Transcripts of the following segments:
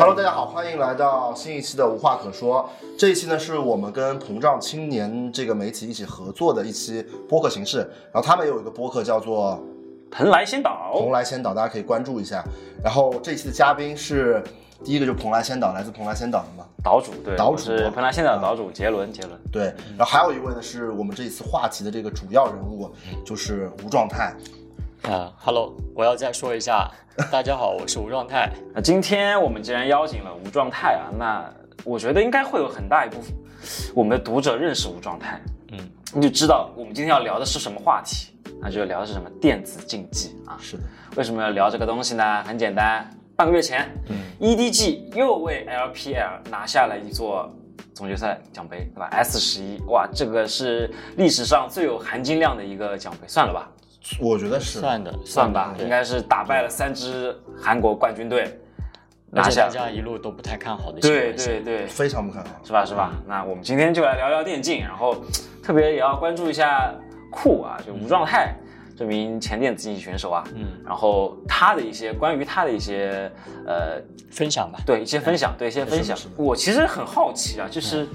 Hello，大家好，欢迎来到新一期的无话可说。这一期呢，是我们跟膨胀青年这个媒体一起合作的一期播客形式。然后他们有一个播客叫做蓬莱仙岛，蓬莱仙岛，大家可以关注一下。然后这一期的嘉宾是第一个，就蓬莱仙岛，来自蓬莱仙岛的嘛。岛主对，岛主是蓬莱仙岛的岛主杰伦，杰伦。对，然后还有一位呢，是我们这一次话题的这个主要人物，就是吴状态。啊哈喽，我要再说一下，大家好，我是吴状态。那今天我们既然邀请了吴状态啊，那我觉得应该会有很大一部分我们的读者认识吴状态，嗯，你就知道我们今天要聊的是什么话题，那就聊的是什么电子竞技啊。是的，为什么要聊这个东西呢？很简单，半个月前，嗯，EDG 又为 LPL 拿下了一座总决赛奖杯，对吧？S 十一，哇，这个是历史上最有含金量的一个奖杯，算了吧，我觉得是。算的，算吧，应该是打败了三支韩国冠军队，拿下大家一路都不太看好的新对对对，非常不看好。是吧是吧？那我们今天就来聊聊电竞，然后特别也要关注一下酷啊，就吴状态这名前电子竞技选手啊，嗯，然后他的一些关于他的一些呃分享吧。对一些分享，对一些分享。我其实很好奇啊，就是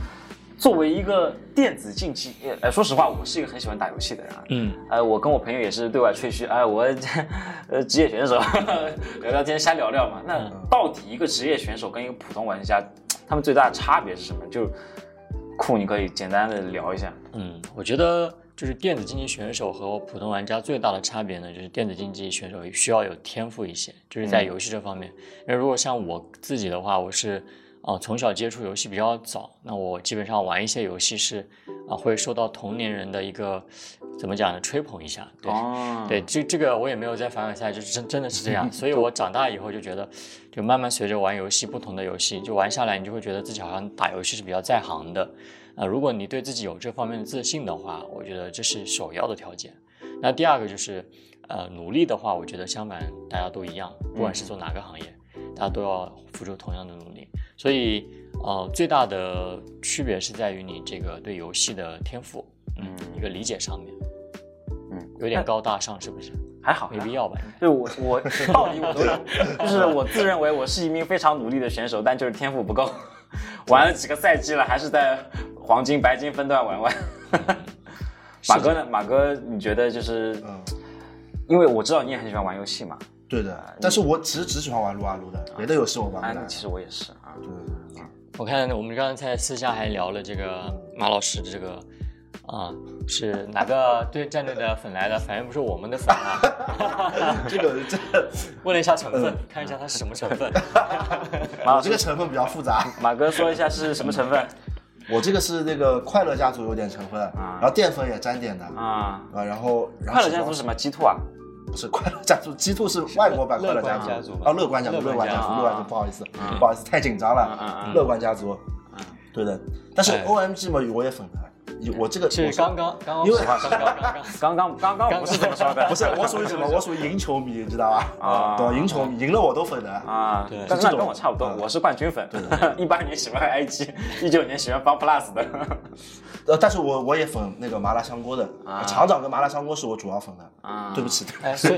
作为一个电子竞技，呃，说实话，我是一个很喜欢打游戏的人啊。嗯，呃，我跟我朋友也是对外吹嘘，哎，我 呃职业选手，聊聊天瞎聊聊嘛。那到底一个职业选手跟一个普通玩家，他们最大的差别是什么？就酷，你可以简单的聊一下。嗯，我觉得就是电子竞技选手和普通玩家最大的差别呢，就是电子竞技选手需要有天赋一些，就是在游戏这方面。因为如果像我自己的话，我是啊、从小接触游戏比较早，那我基本上玩一些游戏是啊、会受到同龄人的一个怎么讲呢吹捧一下，对。哦，对，这这个我也没有在凡尔赛，就是真真的是这样。所以我长大以后就觉得，就慢慢随着玩游戏，不同的游戏就玩下来，你就会觉得自己好像打游戏是比较在行的。啊、如果你对自己有这方面的自信的话，我觉得这是首要的条件。那第二个就是，呃，努力的话，我觉得相反大家都一样，不管是做哪个行业，大家都要付出同样的努力。所以，呃，最大的区别是在于你这个对游戏的天赋，嗯，一个理解上面，嗯，有点高大上，是不是？还好，没必要吧？对我我道理我都有，就是我自认为我是一名非常努力的选手，但就是天赋不够，玩了几个赛季了，还是在黄金、白金分段玩玩。马哥呢？马哥，你觉得就是，嗯，因为我知道你也很喜欢玩游戏嘛，对的。但是我其实只喜欢玩撸啊撸的，别的游戏我玩啊，不来。其实我也是啊。对对对我看我们刚才私下还聊了这个马老师这个啊、是哪个对战队的粉来的？反正不是我们的粉啊。这个这个问了一下成分，看一下它是什么成分。马老师，这个成分比较复杂。马哥说一下是什么成分我这个是那个快乐家族有点成分，然后淀粉也沾点的啊？啊，然后然后快乐家族是什么？鸡兔啊？不是快乐家族，G two 是外国版快乐家族。吧？啊，乐观家族，乐观家族。乐观家族，不好意思，嗯不好意思，太紧张嗯了乐观家族，对的，但是哎。OMG 嘛，我也粉的，我这个是刚刚，因为是刚刚，刚刚，刚刚 不是的，不是，我属于什么？我属于赢球迷，知道吧？啊，对，赢球迷赢了我都粉的啊。对，那跟我差不多，我是冠军粉。对的，一八年喜欢 IG，一九年喜欢 FunPlus 的。呃，但是我我也粉那个麻辣香锅的厂长跟麻辣香锅是我主要粉的。啊，对不起。所以，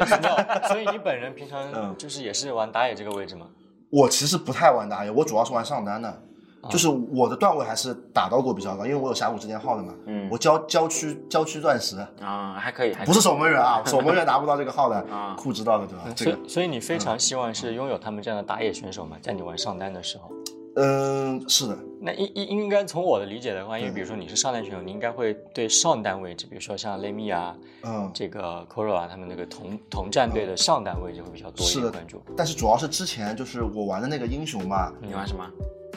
所以你本人平常就是也是玩打野这个位置吗？我其实不太玩打野，我主要是玩上单的。啊就是我的段位还是打到过比较高，因为我有峡谷之巅号的嘛。嗯我郊郊区郊区钻石，啊，还可以，还不是守门员啊，守门员拿不到这个号的啊。酷知道的对吧？这个所以所以你非常希望是拥有他们这样的打野选手嘛？在你玩上单的时候？嗯是的，那应应应该从我的理解的话，因为比如说你是上单选手，你应该会对上单位置，比如说像雷米啊、嗯这个 Koro 啊，他们那个同同战队的上单位置会比较多一是的点关注。但是主要是之前就是我玩的那个英雄嘛，你玩什么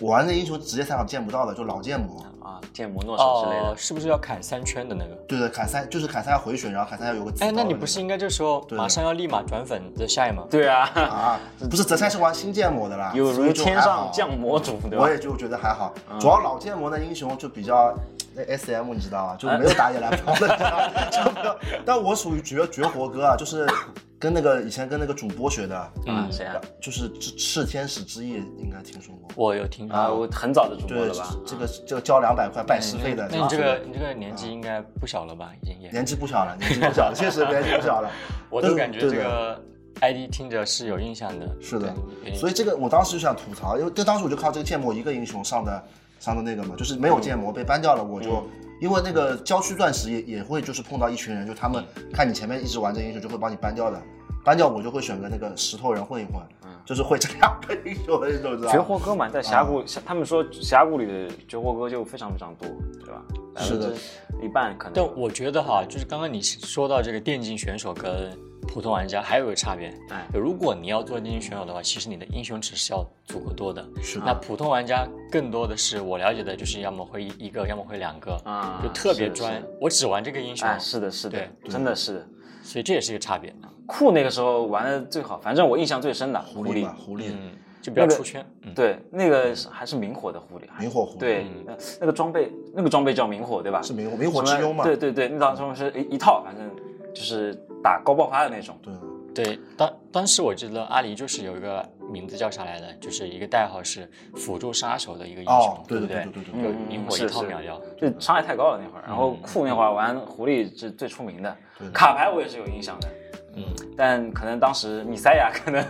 我玩的英雄职业赛场见不到的，就老剑魔。啊？剑魔诺手之类哦，的。是不是要砍三圈的那个？对对，砍三就是砍三要回血，然后砍三要有个哎，那你不是应该这时候马上要立马转粉泽晒吗？对啊，啊？不是泽赛是玩新剑魔的啦，有如天上降魔主，对吧我？也就觉得还好，主要老剑魔的英雄就比较那 S M 你知道啊，就没有打野来跑的，就。但我属于绝绝活哥啊，就是跟那个以前跟那个主播学的，啊，嗯谁啊？就是赤赤天使之翼，应该听说过。我有听说啊，我很早的主播了吧？，这个这个交两百块拜师费的，那你这个你这个年纪应该不小了吧？已经也，年纪不小了，年纪不小了，确实年纪不小了。我都感觉这个 ID 听着是有印象的。是的，所以这个我当时就想吐槽，因为这当时我就靠这个建模一个英雄上的上的那个嘛，就是没有建模被 ban 掉了，我就、因为那个郊区钻石也也会就是碰到一群人，就他们看你前面一直玩这英雄就会帮你 ban 掉的，ban 掉我就会选个那个石头人混一混，就是会这两个英雄的那种，知道绝？活哥嘛，在峡谷，他们说峡谷里的绝活哥就非常非常多，对吧？是的，一半可能。但我觉得哈，就是刚刚你说到这个电竞选手跟普通玩家还有个差别，哎如果你要做电竞选手的话，其实你的英雄池是要足够多的。是的那普通玩家更多的是我了解的，就是要么会一一个，要么会两个，啊就特别专。我只玩这个英雄，哎，是的，是的，对真的是的。所以这也是一个差别。酷那个时候玩的最好，反正我印象最深的狐狸狐狸，，狐狸，嗯，就比较那个出圈。嗯，对，那个还是明火的狐狸，明火狐狸对，那那个装备，那个装备叫明火，对吧？是明火明火之拥嘛？对对对，那当中是一一套，反正就是打高爆发的那种。对对，当当时我记得阿离就是有一个名字叫啥来的，就是一个代号是辅助杀手的一个英雄，哦对不对？对对对对就嗯明火一套秒掉。就伤害太高了那会儿，然后酷那会儿玩狐狸是最出名的，卡牌我也是有印象的，嗯，但可能当时米塞亚可能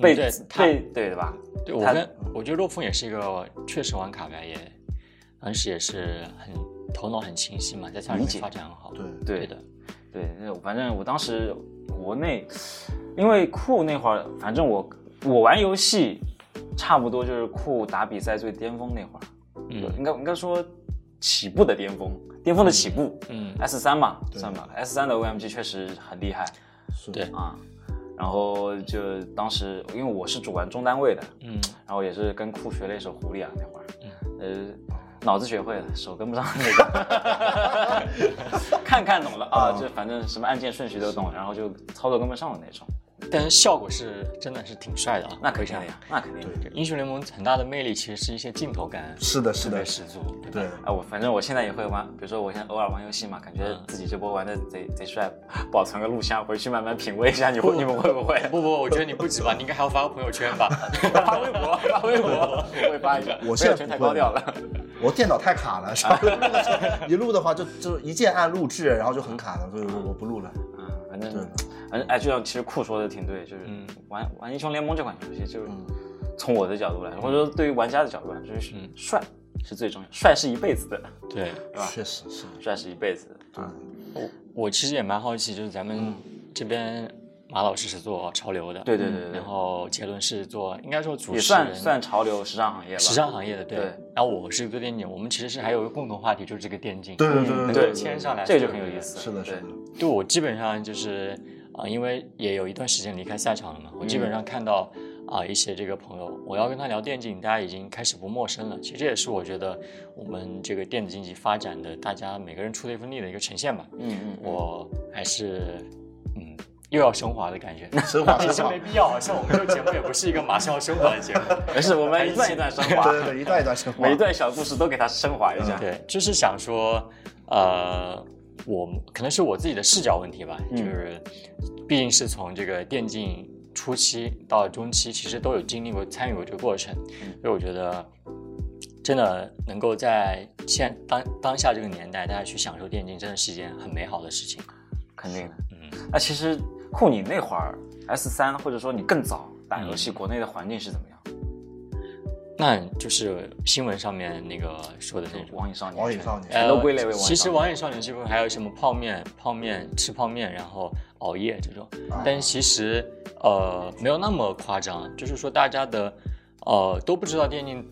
被对他被对对吧？对我跟我觉得洛风也是一个确实玩卡牌也，当时也是很头脑很清晰嘛，在家里面发展很好。对。对对。的，对，那反正我当时国内，因为酷那会儿，反正我我玩游戏，差不多就是酷打比赛最巅峰那会儿，嗯应该应该说起步的巅峰，巅峰的起步。嗯，S 三嘛，算吧，S 三的 OMG 确实很厉害是对啊。然后就当时，因为我是主玩中单位的，嗯，然后也是跟酷学了一手狐狸啊，那会儿，呃，脑子学会了，手跟不上那个，看看懂了啊，就反正什么按键顺序都懂，然后就操作跟不上的那种。但是效果是真的是挺帅的啊。那肯定的呀，那肯定。对英雄联盟很大的魅力其实是一些镜头感，是的，是的十足。对，哎，我反正我现在也会玩，比如说我现在偶尔玩游戏嘛，感觉自己这波玩的贼贼帅，保存个录像回去慢慢品味一下。你会你们会不会？不不，我觉得你不止吧，你应该还要发个朋友圈吧？发微博，发微博，我会发一下。我现在朋友圈太高调了。我电脑太卡了，是吧？一录的话就就一键按录制，然后就很卡了，所以我我不录了。嗯，反正反正哎，就像其实酷说的挺对，就是玩玩英雄联盟这款游戏，就是从我的角度来说，或者说对于玩家的角度来说，就是帅是最重要，帅是一辈子的，对，确实是，帅是一辈子的。对，我我其实也蛮好奇，就是咱们这边马老师是做潮流的，对对对然后杰伦是做应该说主也持人，算算潮流时尚行业吧。时尚行业的，对。对然后我是做电竞，我们其实是还有一个共同话题，就是这个电竞。对对对能对够牵上来，这个就很有意。思。是的，是的，对我基本上就是啊、因为也有一段时间离开赛场了嘛，我基本上看到啊、一些这个朋友，我要跟他聊电竞，大家已经开始不陌生了。其实这也是我觉得我们这个电子竞技发展的，大家每个人出的一份力的一个呈现吧。嗯嗯，我还是嗯又要升华的感觉。升华 升华其实没，必要，好像我们这个节目也不是一个马上要升华的节目。没事，我们一段一段升华，对对对，一段一段升华每一。段小故事都给它升华一下。对，就是想说，呃，我可能是我自己的视角问题吧，嗯就是毕竟是从这个电竞初期到中期，其实都有经历过、参与过这个过程，嗯所以我觉得。真的能够在现当当下这个年代，大家去享受电竞，真的是一件很美好的事情。肯定的。嗯，那其实酷，你那会儿 S 三，或者说你更早打游戏，国内的环境是怎么样？那就是新闻上面那个说的那种。网瘾少年，网瘾少年全都归类为网瘾少年。其实网瘾少年这部分还有什么泡面、泡面吃泡面，然后熬夜这种，但其实呃没有那么夸张，就是说大家的呃都不知道电竞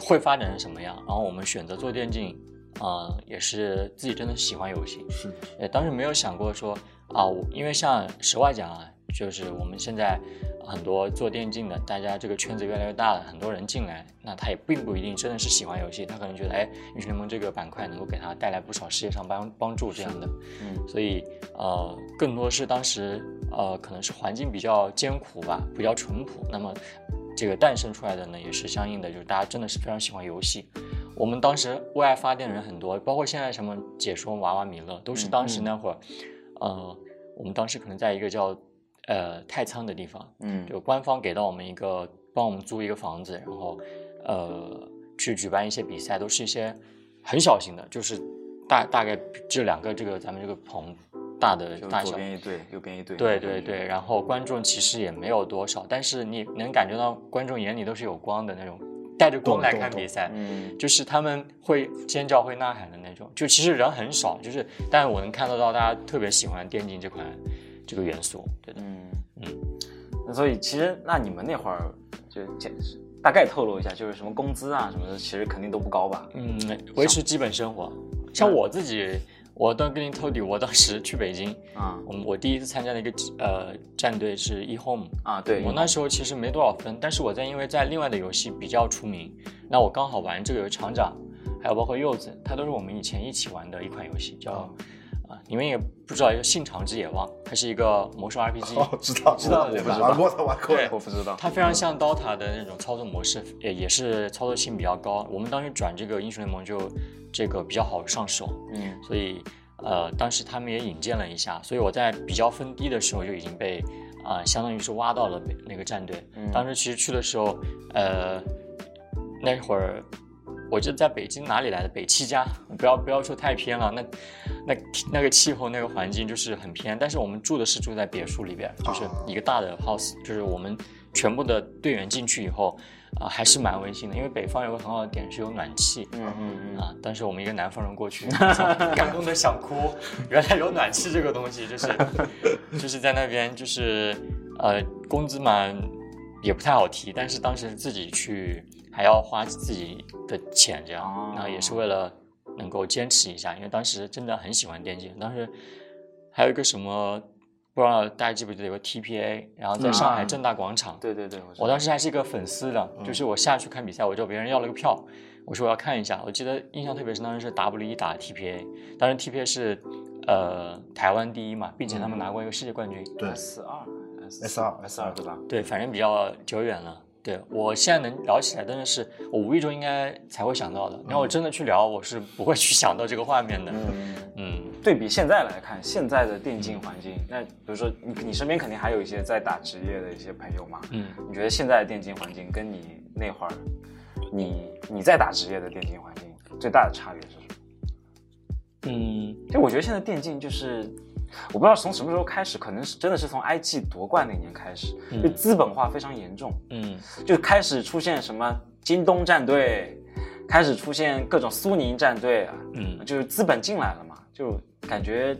会发展成什么样，然后我们选择做电竞，呃也是自己真的喜欢游戏，是的，也当时没有想过说啊，我因为像实话讲啊，就是我们现在很多做电竞的，大家这个圈子越来越大了，很多人进来，那他也并不一定真的是喜欢游戏，他可能觉得哎，英雄联盟这个板块能够给他带来不少事业上帮帮助这样的，嗯，所以呃，更多是当时呃可能是环境比较艰苦吧，比较淳朴，那么这个诞生出来的呢，也是相应的，就是大家真的是非常喜欢游戏。我们当时为爱发电的人很多，包括现在什么解说娃娃米勒，都是当时那会儿，呃，我们当时可能在一个叫呃太仓的地方，嗯就官方给到我们一个帮我们租一个房子，然后呃去举办一些比赛，都是一些很小型的，就是大大概只有两个这个咱们这个棚大的大小。左边一队，右边一队。对对对，然后观众其实也没有多少，但是你能感觉到观众眼里都是有光的那种，带着光来看比赛。嗯，就是他们会尖叫、会呐喊的那种。就其实人很少，就是，但我能看得到大家特别喜欢电竞这款这个元素。对的，嗯嗯那所以其实那你们那会儿就简大概透露一下，就是什么工资啊什么的，其实肯定都不高吧？嗯，维持基本生活。像我自己，我当跟你透底，我当时去北京，啊。我们我第一次参加的一个呃战队是 eHome，啊，对，我那时候其实没多少分，但是我在因为在另外的游戏比较出名，那我刚好玩这个有厂长，还有包括柚子，它都是我们以前一起玩的一款游戏，叫啊、你们也不知道一个《信长之野望》，它是一个魔兽 RPG，、哦，知道知道我不知道玩过的玩过。我不知道。它非常像 DOTA 的那种操作模式，也也是操作性比较高。我们当时转这个英雄联盟就这个比较好上手，嗯所以呃，当时他们也引荐了一下，所以我在比较分低的时候就已经被啊、相当于是挖到了北那个战队。嗯当时其实去的时候，呃，那会儿我记得在北京哪里来的北七家，不要不要说太偏了，那那那个气候那个环境就是很偏，但是我们住的是住在别墅里边，就是一个大的 house，就是我们全部的队员进去以后啊、还是蛮温馨的，因为北方有个很好的点是有暖气。嗯嗯嗯，啊！当时我们一个南方人过去，感动的想哭。原来有暖气这个东西，就是 就是在那边，就是呃，工资嘛也不太好提，但是当时自己去还要花自己的钱，这样，哦然后也是为了能够坚持一下，因为当时真的很喜欢电竞。当时还有一个什么，不知道大家记不记得有个 TPA，然后在上海嗯正大广场，对对对，我当时还是一个粉丝的，就是我下去看比赛，我找别人要了个票，我说我要看一下。我记得印象特别深，当时是 W 一打 TPA，当时 TPA 是呃台湾第一嘛，并且他们拿过一个世界冠军。对 S 二 S 二 S 二对吧？对，反正比较久远了。对我现在能聊起来，真的是我无意中应该才会想到的。然后我真的去聊，我是不会去想到这个画面的。嗯，嗯对比现在来看，现在的电竞环境，那比如说你你身边肯定还有一些在打职业的一些朋友嘛，嗯，你觉得现在的电竞环境跟你那会儿，你你在打职业的电竞环境最大的差别是什么？嗯就我觉得现在电竞就是，我不知道从什么时候开始，可能是真的是从 IG 夺冠那年开始，就资本化非常严重，嗯就开始出现什么京东战队，开始出现各种苏宁战队啊，嗯就是资本进来了嘛，就感觉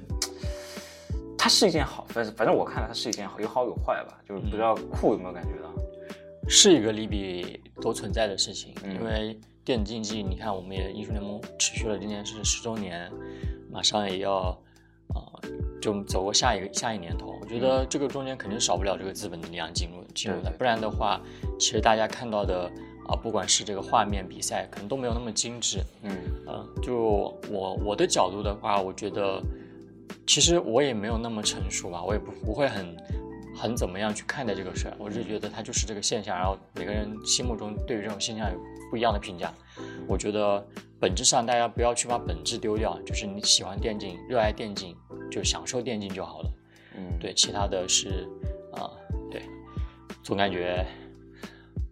它是一件好，反正反正我看来它是一件好，有好有坏吧，就是不知道酷有没有感觉到？是一个利弊都存在的事情，嗯因为电子竞技，你看我们也英雄联盟持续了今年是十周年，马上也要，呃，就走过下一个下一年头。我觉得这个中间肯定少不了这个资本的力量进入进入的，不然的话，其实大家看到的啊、不管是这个画面比赛，可能都没有那么精致。嗯嗯，就我我的角度的话，我觉得其实我也没有那么成熟吧，我也不不会很很怎么样去看待这个事儿。我是觉得它就是这个现象，然后每个人心目中对于这种现象有不一样的评价。我觉得本质上大家不要去把本质丢掉，就是你喜欢电竞，热爱电竞，就享受电竞就好了。嗯，对，其他的是啊、对，总感觉。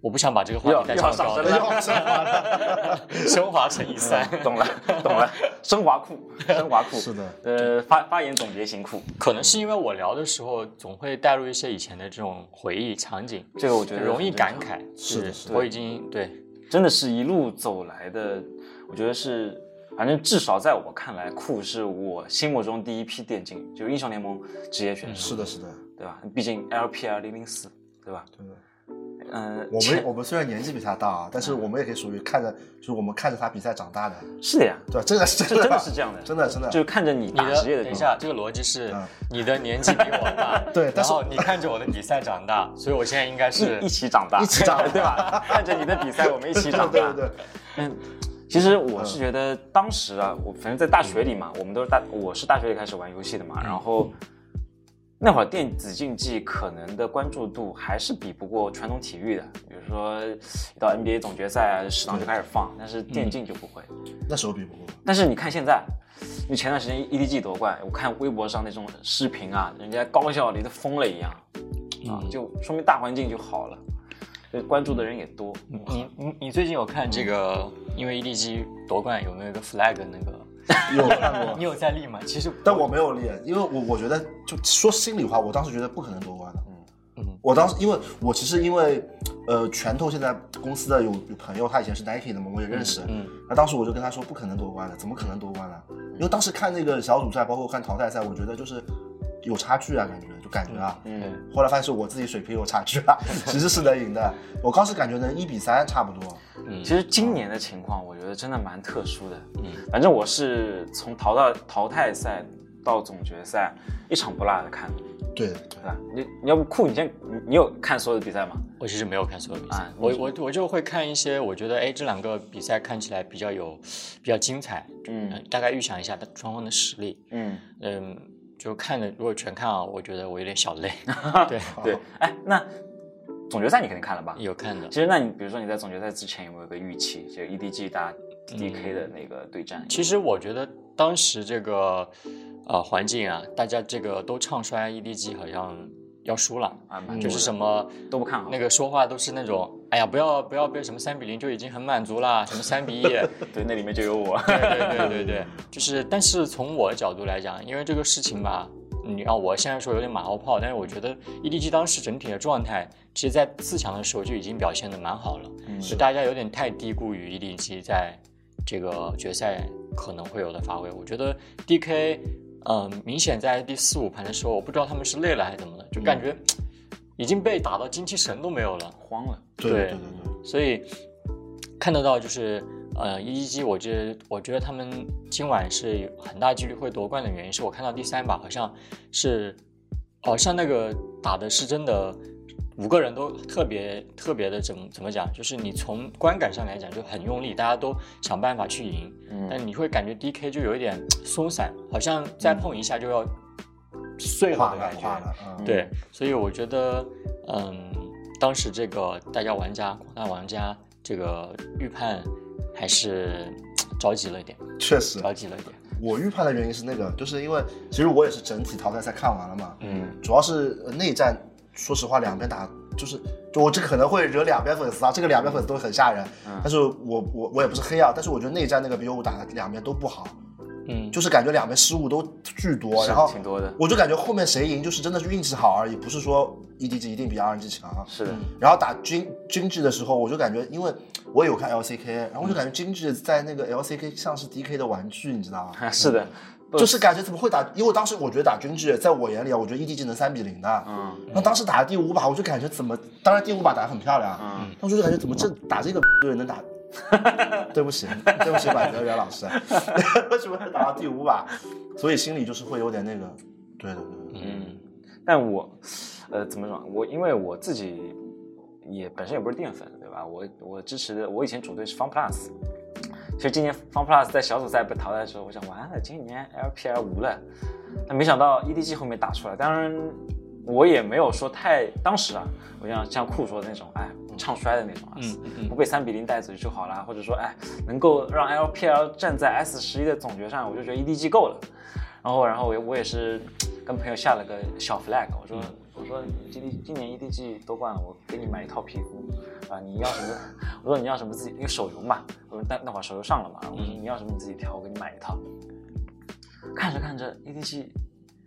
我不想把这个话又题带又要上这么高升了的，升华了，升华乘以三。懂了懂了，升华酷，升华酷，是的，呃，发发言总结型酷，可能是因为我聊的时候总会带入一些以前的这种回忆场景，这个我觉得容易感慨。是的是的我已经对，真的是一路走来的，我觉得是，反正至少在我看来，酷是我心目中第一批电竞，就是英雄联盟职业选手，是的，是的，对吧？毕竟 LPL 零零四，对吧？对的。嗯、我们我们虽然年纪比他大啊，但是我们也可以属于看着，就是我们看着他比赛长大的，是的呀，对吧？真的是这真的是这样的，真的真的就是看着你你打的职业的，等一下，这个逻辑是嗯你的年纪比我大，对但是然后你看着我的比赛长大，所以我现在应该是一一起长大，一起长大对吧？看着你的比赛，我们一起长大。对对对，嗯，其实我是觉得当时啊，我反正在大学里嘛，我们都是大，我是大学里开始玩游戏的嘛，然后那会儿电子竞技可能的关注度还是比不过传统体育的，比如说一到 NBA 总决赛啊，食堂就开始放，但是电竞就不会。那时候比不过，但是你看现在，你前段时间 EDG 夺冠，我看微博上那种视频啊，人家高校里都疯了一样，啊，就说明大环境就好了，就关注的人也多。你你你最近有看这个？因为 EDG 夺冠有没有一个 flag 那个 有看过你，有在立吗？其实，但我没有练，因为我我觉得就说心里话，我当时觉得不可能夺冠的。嗯嗯我当时因为我其实因为呃拳头现在公司的有有朋友，他以前是 Nike 的嘛，我也认识。嗯那当时我就跟他说不可能夺冠的，怎么可能夺冠呢？因为当时看那个小组赛，包括看淘汰赛，我觉得就是有差距啊，感觉就感觉啊。嗯，后来发现是我自己水平有差距了，其 实是能赢的。我当时感觉能一比三差不多。嗯其实今年的情况，我觉得真的蛮特殊的。嗯反正我是从淘到淘汰赛到总决赛，一场不落的看，对对对吧？你你要不酷，你先你你有看所有的比赛吗？我其实没有看所有比赛，啊我我我就会看一些，我觉得哎这两个比赛看起来比较有比较精彩，嗯嗯，大概预想一下双方的实力，嗯，嗯，就看的如果全看啊，我觉得我有点小累，对，对。哎，那总决赛你肯定看了吧？有看的其，实，那你比如说你在总决赛之前有没有个预期？就 EDG 打 DK 的那个对战？其实我觉得当时这个呃环境啊，大家这个都唱衰 EDG 好像要输了，就是什么么都不看好。那个说话都是那种，哎呀，不要不要被什么三比零就已经很满足啦，什么三比一，对，那里面就有我。对对对对对，就是，但是从我的角度来讲，因为这个事情吧，你让我现在说有点马后炮，但是我觉得 EDG 当时整体的状态，其实在四强的时候就已经表现的蛮好了，嗯就大家有点太低估于 EDG 在这个决赛可能会有的发挥。我觉得 DK，嗯、明显在第四五盘的时候，我不知道他们是累了还是怎么的，就感觉已经被打到精气神都没有了。慌了。对对对对对，所以看得到就是呃一一击我觉得我觉得他们今晚是有很大几率会夺冠的原因，是我看到第三把好像是，好像那个打的是真的。五个人都特别特别的怎么怎么讲？就是你从观感上来讲就很用力，大家都想办法去赢，嗯但你会感觉 DK 就有一点松散，好像再碰一下就要碎了的感觉。嗯，对，所以我觉得，嗯，当时这个大家玩家、广大玩家这个预判还是着急了一点，确实。着急了一点。我预判的原因是那个，就是因为其实我也是整体淘汰赛看完了嘛，嗯，主要是呃内战，说实话两边打就是，就我这可能会惹两边粉丝啊，这个两边粉丝都很吓人，但是我我我也不是黑啊，但是我觉得内战那个 BO 打的两边都不好，嗯，就是感觉两边失误都巨多，然后挺多的。我就感觉后面谁赢就是真的是运气好而已，不是说 EDG 一定比 RNG 强。是的，然后打军军制的时候，我就感觉，因为我有看 LCK，然后我就感觉军制在那个 LCK 像是 DK 的玩具，你知道吗？是的，就是感觉怎么会打？因为当时我觉得打军制，在我眼里啊，我觉得 EDG 能三比零的。嗯，那当时打第五把，我就感觉怎么，当然第五把打得很漂亮，嗯，当时就感觉怎么这打这个队能打？对不起，对不起，马泽元老师，为什么会打到第五把？所以心里就是会有点那个，对对对对，嗯，但我，呃，怎么说？我因为我自己也本身也不是淀粉，对吧？我我支持的，我以前主队是 Fun Plus。其实今年 Fun Plus 在小组赛被淘汰的时候，我想完了，今年 LPL 无了。但没想到 EDG 后面打出来，当然我也没有说太当时啊，我像像酷说的那种，哎，唱衰的那种啊，嗯嗯嗯不被三比零带走就好啦，或者说哎，能够让 LPL 站在 S 十一的总决上，我就觉得 EDG 够了。然后，然后我也我也是跟朋友下了个小 flag，我说、我说今今年 EDG 夺冠了，我给你买一套皮肤，啊，你要什么？我说你要什么自己因为手游嘛，我说那那会儿手游上了嘛，我说你要什么你自己挑，我给你买一套。看着看着 EDG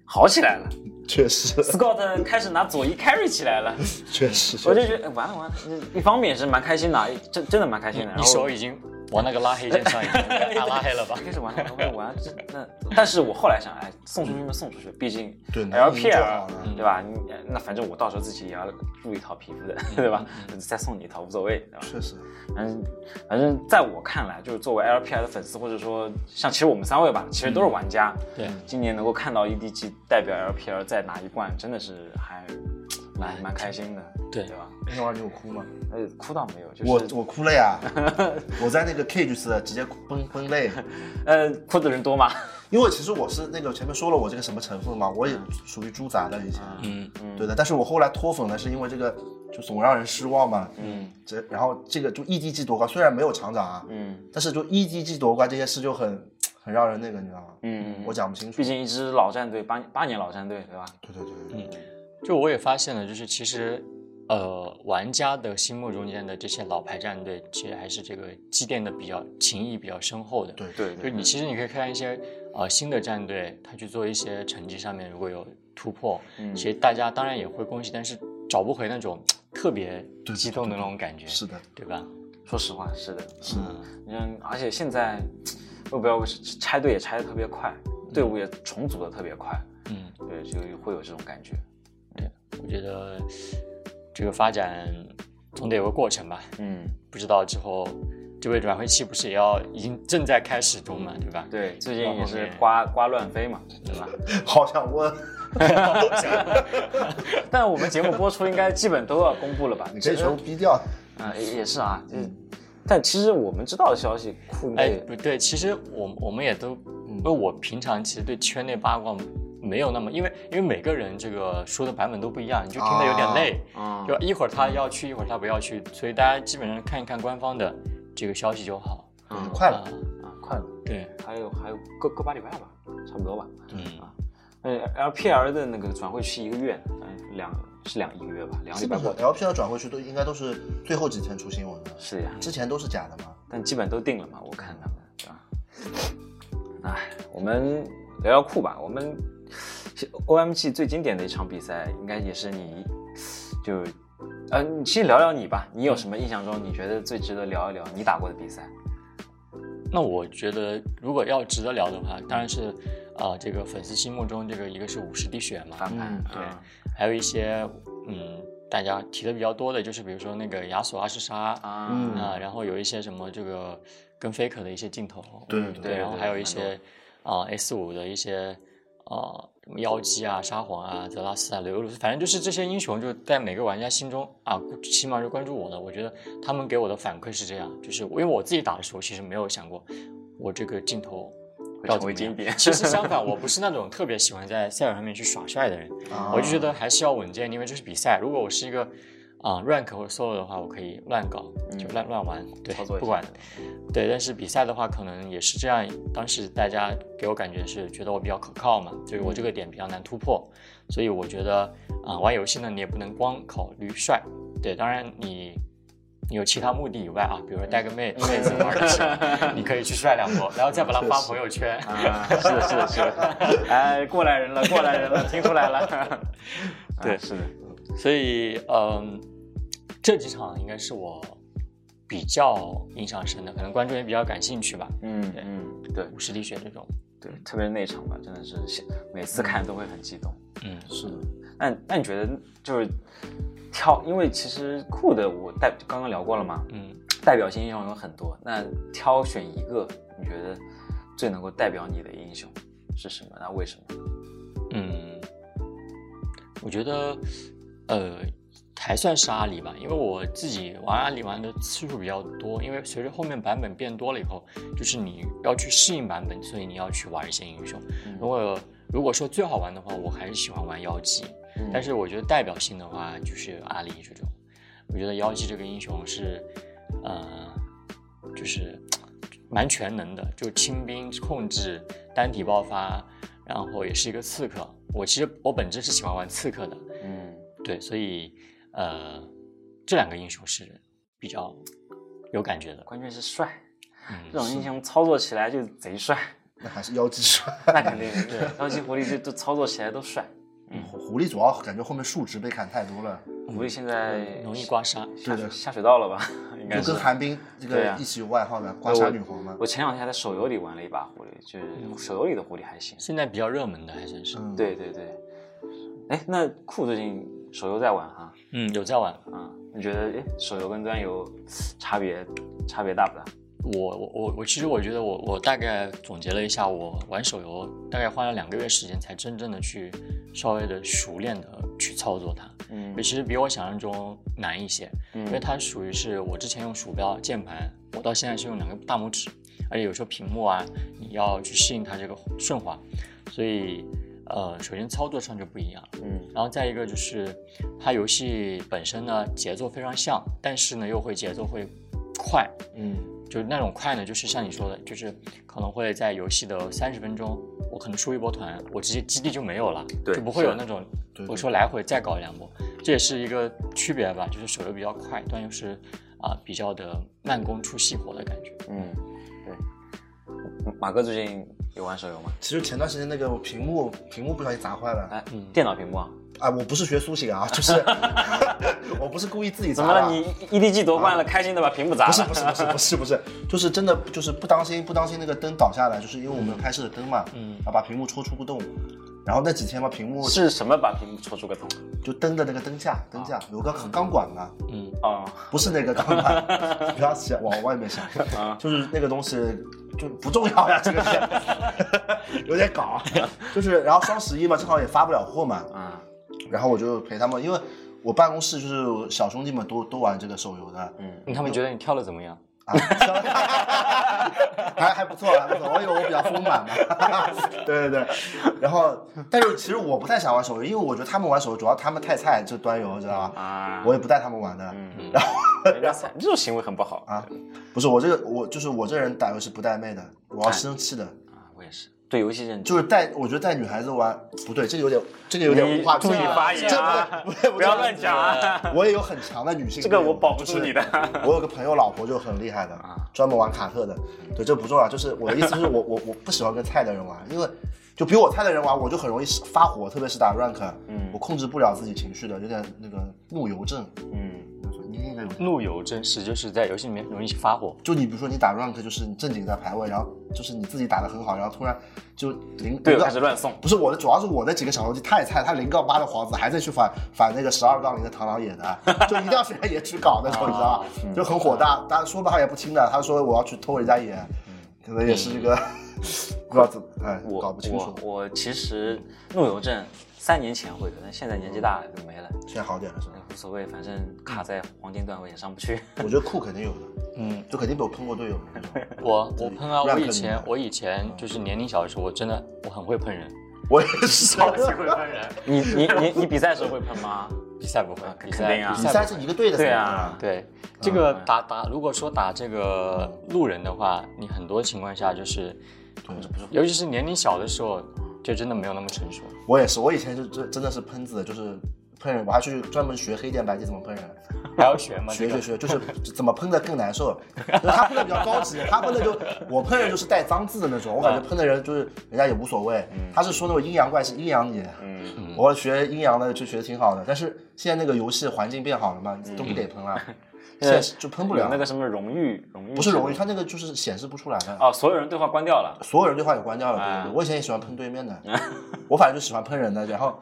好 起来了确实，Scott 开始拿左一 carry 起来了，确实，我就觉得哎完了完了，一方面也是蛮开心的啊，真真的蛮开心的。然你后手已经往那个拉黑键上已经按拉黑了吧？开始玩了，玩了玩了，这那但是我后来想，哎，送出去就送出去，毕竟 LPL 对吧？你那反正我到时候自己也要入一套皮肤的，对吧？再送你一套无所谓，对吧？确实，反正反正在我看来，就是作为 LPL 的粉丝，或者说像其实我们三位吧，其实都是玩家。对，今年能够看到 EDG 代表 LPL 再拿一冠，真的是还蛮蛮开心的，对对吧？那会儿你有哭吗？呃，哭倒没有，就是我我哭了呀，我在那个 Cage 时直接崩崩泪，呃哭的人多吗？因为其实我是那个前面说了我这个什么成分嘛，我也属于猪杂的以前，嗯，嗯对的，但是我后来脱粉呢，是因为这个就总让人失望嘛，嗯这然后这个就 EDG 夺冠，虽然没有厂长啊，嗯但是就 EDG 夺冠这件事就很很让人那个，你知道吗？嗯，我讲不清楚毕。竟一支老战队，八八年老战队，对吧？对对对对对，就我也发现了，就是其实呃，玩家的心目中间的这些老牌战队，其实还是这个积淀的比较情谊比较深厚的。对对就你其实你可以看一些呃新的战队，他去做一些成绩上面如果有突破，嗯其实大家当然也会恭喜，但是找不回那种特别激动的那种感觉，是的，对吧？说实话是的，是的，嗯，而且现在我不知道拆队也拆的特别快，队伍也重组的特别快，嗯，对，就会有这种感觉。我觉得这个发展总得有个过程吧。嗯，不知道之后这位转会期不是也要已经正在开始中嘛，对吧？对，最近也是瓜瓜乱飞嘛，对吧？好想问，但我们节目播出应该基本都要公布了吧？你可以全部逼掉。啊、也也是啊，嗯，但其实我们知道的消息，库哎内，不对，其实我我们也都，嗯因为我平常其实对圈内八卦没有那么，因为因为每个人这个说的版本都不一样，你就听得有点累。啊，就一会儿他要去，一会儿他不要去，所以大家基本上看一看官方的这个消息就好。嗯快了啊，啊，快了，对，还有还有个个把礼拜吧，差不多吧。嗯啊，呃，LPL 的那个转会期一个月，嗯，两是两一个月吧，两个礼拜过。LPL 转会去都应该都是最后几天出新闻的，是呀，之前都是假的嘛。但基本都定了嘛，我看他们，对吧？哎，我们聊聊酷吧。我们 OMG 最经典的一场比赛，应该也是你，就，呃，你先聊聊你吧。你有什么印象中你觉得最值得聊一聊你打过的比赛？那我觉得如果要值得聊的话，当然是，啊，这个粉丝心目中这个一个是五十滴血嘛，翻盘，对嗯还有一些嗯大家提的比较多的，就是比如说那个亚索阿什莎啊，嗯啊，然后有一些什么这个跟 faker 的一些镜头，对对对，然后还有一些啊 S 五的一些啊妖姬啊、沙皇啊、泽拉斯啊、刘鲁斯，反正就是这些英雄，就在每个玩家心中啊，起码是关注我的。我觉得他们给我的反馈是这样，就是因为我自己打的时候，其实没有想过我这个镜头会成为经典其实相反，我不是那种特别喜欢在赛场上面去耍帅的人，啊我就觉得还是要稳健，因为这是比赛。如果我是一个啊、rank 或者 solo 的话，我可以乱搞，就乱乱玩，对，不管。对，但是比赛的话，可能也是这样。当时大家给我感觉是觉得我比较可靠嘛，就是我这个点比较难突破，所以我觉得啊、玩游戏呢，你也不能光考虑帅。对，当然你你有其他目的以外啊，比如说带个妹妹子玩的时候，你可以去帅两波，然后再把它发朋友圈。啊，是的，是的，是的，哎，过来人了，过来人了，听出来了。对啊是的，所以，嗯，这几场应该是我比较印象深的，可能观众也比较感兴趣吧。对嗯嗯，对五十滴血这种，对，特别是那场吧，真的是每次看都会很激动。嗯，是的，那那你觉得就是挑，因为其实酷的我代刚刚聊过了嘛，嗯，代表性英雄有很多，那挑选一个，你觉得最能够代表你的英雄是什么？那为什么？嗯，我觉得，呃，还算是阿里吧，因为我自己玩阿里玩的次数比较多，因为随着后面版本变多了以后，就是你要去适应版本，所以你要去玩一些英雄。嗯如果如果说最好玩的话，我还是喜欢玩妖姬，嗯但是我觉得代表性的话就是阿里这种，我觉得妖姬这个英雄是，呃，就是蛮全能的，就清兵控制、单体爆发，然后也是一个刺客。我其实我本质是喜欢玩刺客的，嗯对，所以呃，这两个英雄是比较有感觉的。关键是帅，嗯这种英雄操作起来就贼帅，那还是妖姬帅。那肯定对，妖姬狐狸就都操作起来都帅。狐狐狸主要感觉后面数值被砍太多了，狐狸现在容易刮痧，下对的下水道了吧？应该就是跟寒冰这个一起有外号的刮痧女皇嘛。我前两天还在手游里玩了一把狐狸，就是手游里的狐狸还行。现在比较热门的还真是，嗯，对对对，哎，那酷最近手游在玩哈嗯，有在玩。啊？你觉得哎，手游跟端游差别差别大不大？我我我我其实我觉得我我大概总结了一下，我玩手游大概花了两个月时间才真正的去稍微的熟练的去操作它，嗯其实比我想象中难一些，嗯因为它属于是我之前用鼠标键盘，我到现在是用两个大拇指，而且有时候屏幕啊你要去适应它这个顺滑，所以呃首先操作上就不一样了。嗯然后再一个就是，它游戏本身呢节奏非常像，但是呢又会节奏会快，嗯，就是那种快呢，就是像你说的，就是可能会在游戏的三十分钟，我可能出一波团，我直接基地就没有了，对就不会有那种我说来回再搞两波，这也是一个区别吧，就是手游比较快，但又是啊、比较的慢工出细活的感觉。嗯，对。马哥最近有玩手游吗？其实前段时间那个屏幕屏幕不小心砸坏了，哎，电脑屏幕啊？啊，我不是学苏醒啊，就是 我不是故意自己砸。怎么了？你 EDG 夺冠了，开心的把屏幕砸了？不是不是不是不是不是，就是真的就是不当心不当心那个灯倒下来，就是因为我们有开式的灯嘛，嗯，然后把屏幕戳出个洞，然后那几天嘛屏幕是什么把屏幕戳出个洞？就灯的那个灯架灯架有个钢管嘛，嗯，啊，不是那个钢管，不要想往外面想，就是那个东西就不重要呀，这个是 有点搞，就是然后双十一嘛，正好也发不了货嘛，啊，然后我就陪他们，因为我办公室就是小兄弟们都都玩这个手游的，嗯，他们觉得你跳的怎么样？啊，还还不错，还不错。我以为我比较丰满嘛，对对对。然后，但是其实我不太想玩手游，因为我觉得他们玩手游主要他们太菜，就端游，知道吧？啊，我也不带他们玩的。嗯，然后人家惨，这种行为很不好啊，不是我这个我就是我这人打游戏不带妹的，我要生气的。对游戏认知。就是带，我觉得带女孩子玩不对，这个有点，这个有点无话注意发言啊这 不要乱讲啊！我也有很强的女性，这个我保不住你的。我有个朋友老婆就很厉害的，专门玩卡特的。对，这不重要，就是我的意思是我我我不喜欢跟菜的人玩，因为就比我菜的人玩，我就很容易发火，特别是打 rank，嗯我控制不了自己情绪的，有点那个怒油症。嗯，怒油真是就是在游戏里面容易发火，就你比如说你打 rank，就是你正经在排位，然后就是你自己打的很好，然后突然就零队友开始乱送。不是我的，主要是我那几个小兄弟太菜，他零杠八的皇子还在去反反那个十二杠零的螳螂野的，就一定要选野去搞那种，你知道吧？就很火大，大家说的他也不听的，他说我要去偷人家野，可能也是一个 不知道怎么哎我搞不清楚我。我其实怒油症三年前会的，但现在年纪大了就没了，现在好点了是吧？无所谓，反正卡在黄金段位也上不去。我觉得酷肯定有的，嗯，就肯定被我喷过队友。我我喷啊，我以前我以前就是年龄小的时候，我真的我很会喷人，我也是，会喷人，你你你你比赛时候会喷吗？比赛不会，肯比赛定啊比赛是一个队的，对啊对，这个打打，如果说打这个路人的话，你很多情况下就是，尤其是年龄小的时候，就真的没有那么成熟。我也是，我以前就真真的是喷子，就是喷人，我还去专门学黑店白机怎么喷人。还要学吗？学学学，就是怎么喷的更难受。就是他喷的比较高级，他喷的就我喷人就是带脏字的那种，我感觉喷的人就是人家也无所谓。他是说那种阴阳怪气阴阳你，嗯，我学阴阳的就学的挺好的，但是现在那个游戏环境变好了嘛，都不得喷了，现在就喷不了。那个什么荣誉荣誉不是荣誉，他那个就是显示不出来的。哦，所有人对话关掉了。所有人对话也关掉了，对对啊对。我以前也喜欢喷对面的，我反正就喜欢喷人的，然后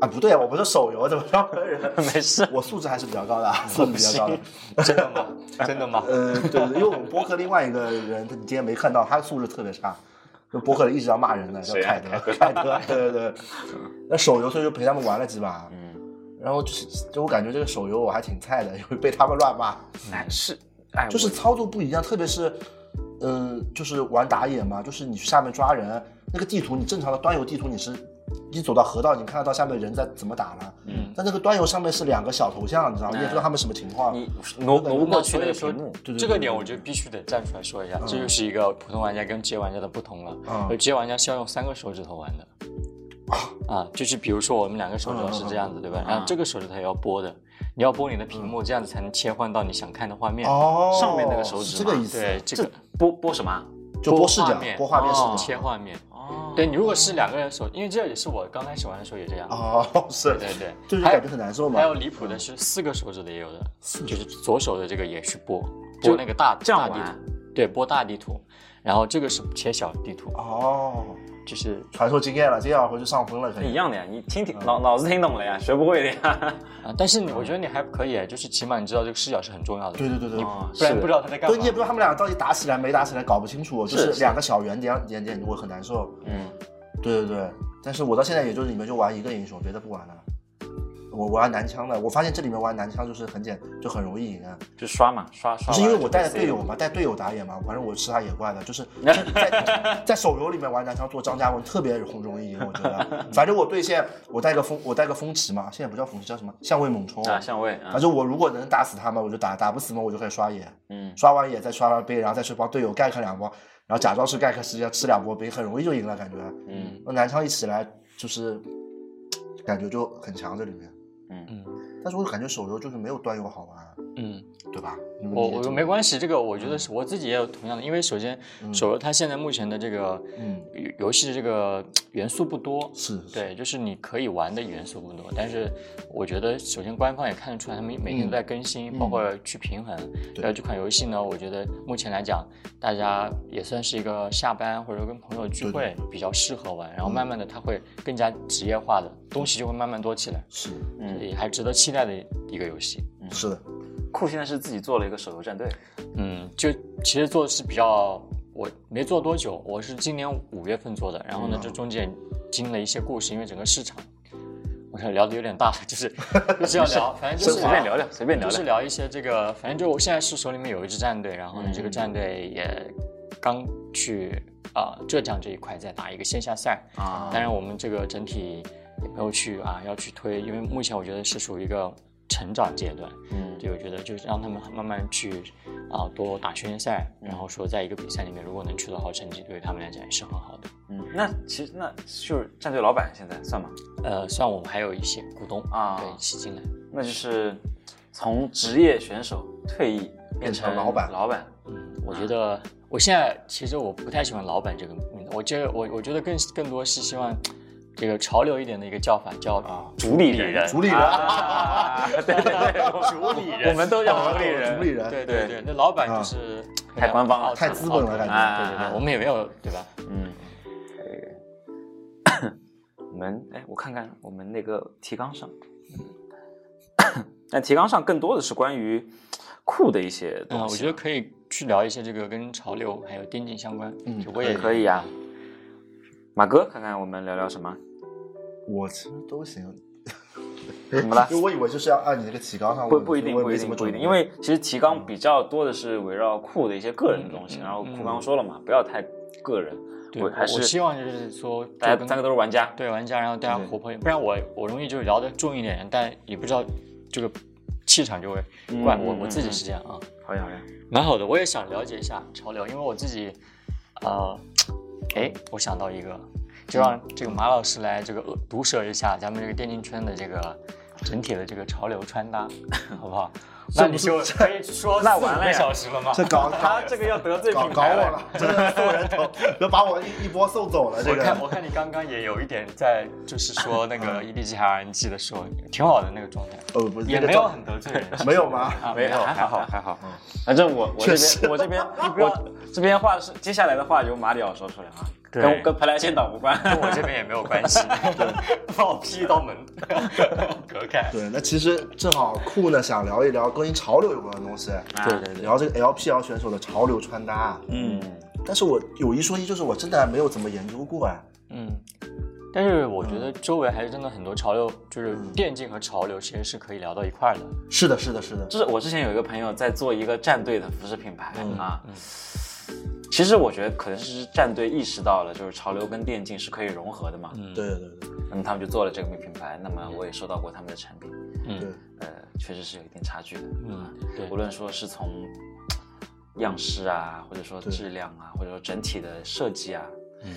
啊不对，我不是手游，怎么叫喷人？没事，我素质还是比较高的，啊，素质比较高的。真的吗？真的吗？呃，对对，因为我们播客另外一个人，他你今天没看到，他素质特别差，就播客里一直要骂人的，叫凯德，凯德，对对对。那手游所以就陪他们玩了几把，嗯，然后就是就我感觉这个手游我还挺菜的，因为被他们乱骂，哎是，哎就是操作不一样，特别是，嗯、就是玩打野嘛，就是你去下面抓人，那个地图你正常的端游地图你是。你走到河道，你看得到下面人在怎么打了，嗯，但那个端游上面是两个小头像，你知道吗？你也不知道他们什么情况。你挪挪不过去那所以说个屏幕。对对这个点我觉得必须得站出来说一下，这就是一个普通玩家跟职业玩家的不同了。职业玩家是要用三个手指头玩的。啊，就是比如说我们两个手指头是这样子，对吧？然后这个手指头也要拨的，你要拨你的屏幕，这样子才能切换到你想看的画面。哦，上面那个手指这个意思，对，这个拨拨什么？就拨视角画面，播画面视角。切画面。哦，对你如果是两个人手，因为这也是我刚开始玩的时候也这样。哦，是，对对，就是感觉很难受嘛还。有离谱的是四个手指的也有的，就是左手的这个也去拨拨那个大大地图，对，拨大地图，然后这个是切小地图，哦，就是传授经验了，这样回去上分了可以。一样的呀，你听听脑脑子听懂了呀，学不会的呀。啊，但是你我觉得你还可以，就是起码你知道这个视角是很重要的，对对对对，哦不然不知道他在干对，你也不。知道他们俩到底打起来没打起来，搞不清楚，就是是两个小圆点点点，我很难受。嗯，对对对，但是我到现在也就是你们就玩一个英雄，别的不玩了。我玩男枪的，我发现这里面玩男枪就是很简，就很容易赢啊。就刷嘛，刷刷。不是因为我带队友嘛，带队友打野嘛，反正我吃他野怪的，就是 在在手游里面玩男枪做张嘉文特别容容易赢，我觉得。反正我对线我带个风我带个风骑嘛，现在不叫风骑叫什么相位猛冲啊，相位啊反，正我如果能打死他们，我就打；打不死嘛，我就开始刷野。嗯，刷完野再刷完杯，然后再去帮队友盖克两波，然后假装是 gank，实际上吃两波杯，很容易就赢了，感觉。嗯，那男枪一起来就是感觉就很强，这里面。嗯，但是我感觉手游就是没有端游好玩，嗯，对吧？我我没，关系，这个我觉得是我自己也有同样的，因为首先手游它现在目前的这个嗯，游游戏的这个元素不多，是，对，就是你可以玩的元素不多，但是我觉得首先官方也看得出来，他们每天都在更新，包括去平衡。对。然后这款游戏呢，我觉得目前来讲，大家也算是一个下班或者跟朋友聚会比较适合玩，然后慢慢的它会更加职业化的东西就会慢慢多起来，是，所以还值得期待的一个游戏。是的，酷现在是自己做了一个手游战队，嗯，就其实做的是比较，我没做多久，我是今年五月份做的，然后呢，这中间经了一些故事，因为整个市场，我想聊的有点大，就是 就是要聊，反正就是随便聊聊，随便聊就是聊。聊一些这个，反正就我现在是手里面有一支战队，然后呢，这个战队也刚去啊、浙江这一块在打一个线下赛啊。当然我们这个整体也没有去啊要去推，因为目前我觉得是属于一个成长阶段，嗯对，我觉得就是让他们慢慢去啊、多打训练赛，嗯然后说在一个比赛里面如果能取得好成绩，对于他们来讲也是很好的。嗯，那其实那就是战队老板现在算吗？呃，算我们还有一些股东啊对一起进来，那就是从职业选手退役变成变成老板老板，嗯，我觉得我现在其实我不太喜欢“老板”这个名字，我觉得我我觉得更更多是希望这个潮流一点的一个叫法叫啊主理人，主理人。啊，对 对对，主理人。我们都叫主理人，主理人，对对对，那老板就是太官方了太太资本了感觉啊对对对，我们也没有对吧？嗯，我们哎，我看看我们那个提纲上，但提纲上更多的是关于酷的一些东嗯，西。我觉得可以去聊一些这个跟潮流还有电竞相关，嗯就我也可以啊。马哥，看看我们聊聊什么？我其实都行。怎么了 因为我以为就是要按你那个提纲上问，不不一定，不一定，不一定，因为其实提纲比较多的是围绕酷的一些个人的东西。嗯然后酷刚刚说了嘛，不要太个人，对，还是希望就是说大家三个都是玩家。对玩家，然后大家活泼一点，不然我我容易就聊得重一点，但也不知道这个气场就会怪我嗯我自己嗯是这样啊。好呀好呀，蛮好的，我也想了解一下潮流，因为我自己，呃，哎，我想到一个，就让这个马老师来这个呃毒舌一下咱们这个电竞圈的这个整体的这个潮流穿搭，好不好？那你就可以说 那完了呀小时了吗？这搞 他这个要得罪品牌我了，真的送人头，要把我一一波送走了。这个我看我看你刚刚也有一点在，就是说那个 EDG 还 RNG 的时候，挺好的那个状态，呃不是也没有很得罪人，没有吗？啊，没有，还好还还好。反正我我这边我这边我这边话是接下来的话由马里奥说出来啊，对跟跟蓬莱仙岛无关。跟我这边也没有关系，把我劈一刀门，隔开。对，那其实正好酷呢，想聊一聊跟潮流有关的东西，对对对，聊这个 LPL 选手的潮流穿搭。嗯，但是我有一说一，就是我真的还没有怎么研究过哎。嗯，但是我觉得周围还是真的很多潮流，就是电竞和潮流其实是可以聊到一块儿的。是的，是的，是的，就是我之前有一个朋友在做一个战队的服饰品牌嗯啊。其实我觉得可能是战队意识到了，就是潮流跟电竞是可以融合的嘛。嗯，对对对那么他们就做了这个品牌。那么我也收到过他们的产品，对嗯，呃，确实是有一定差距的。嗯，对无，论说是从样式啊，或者说质量啊，或者说整体的设计啊，嗯，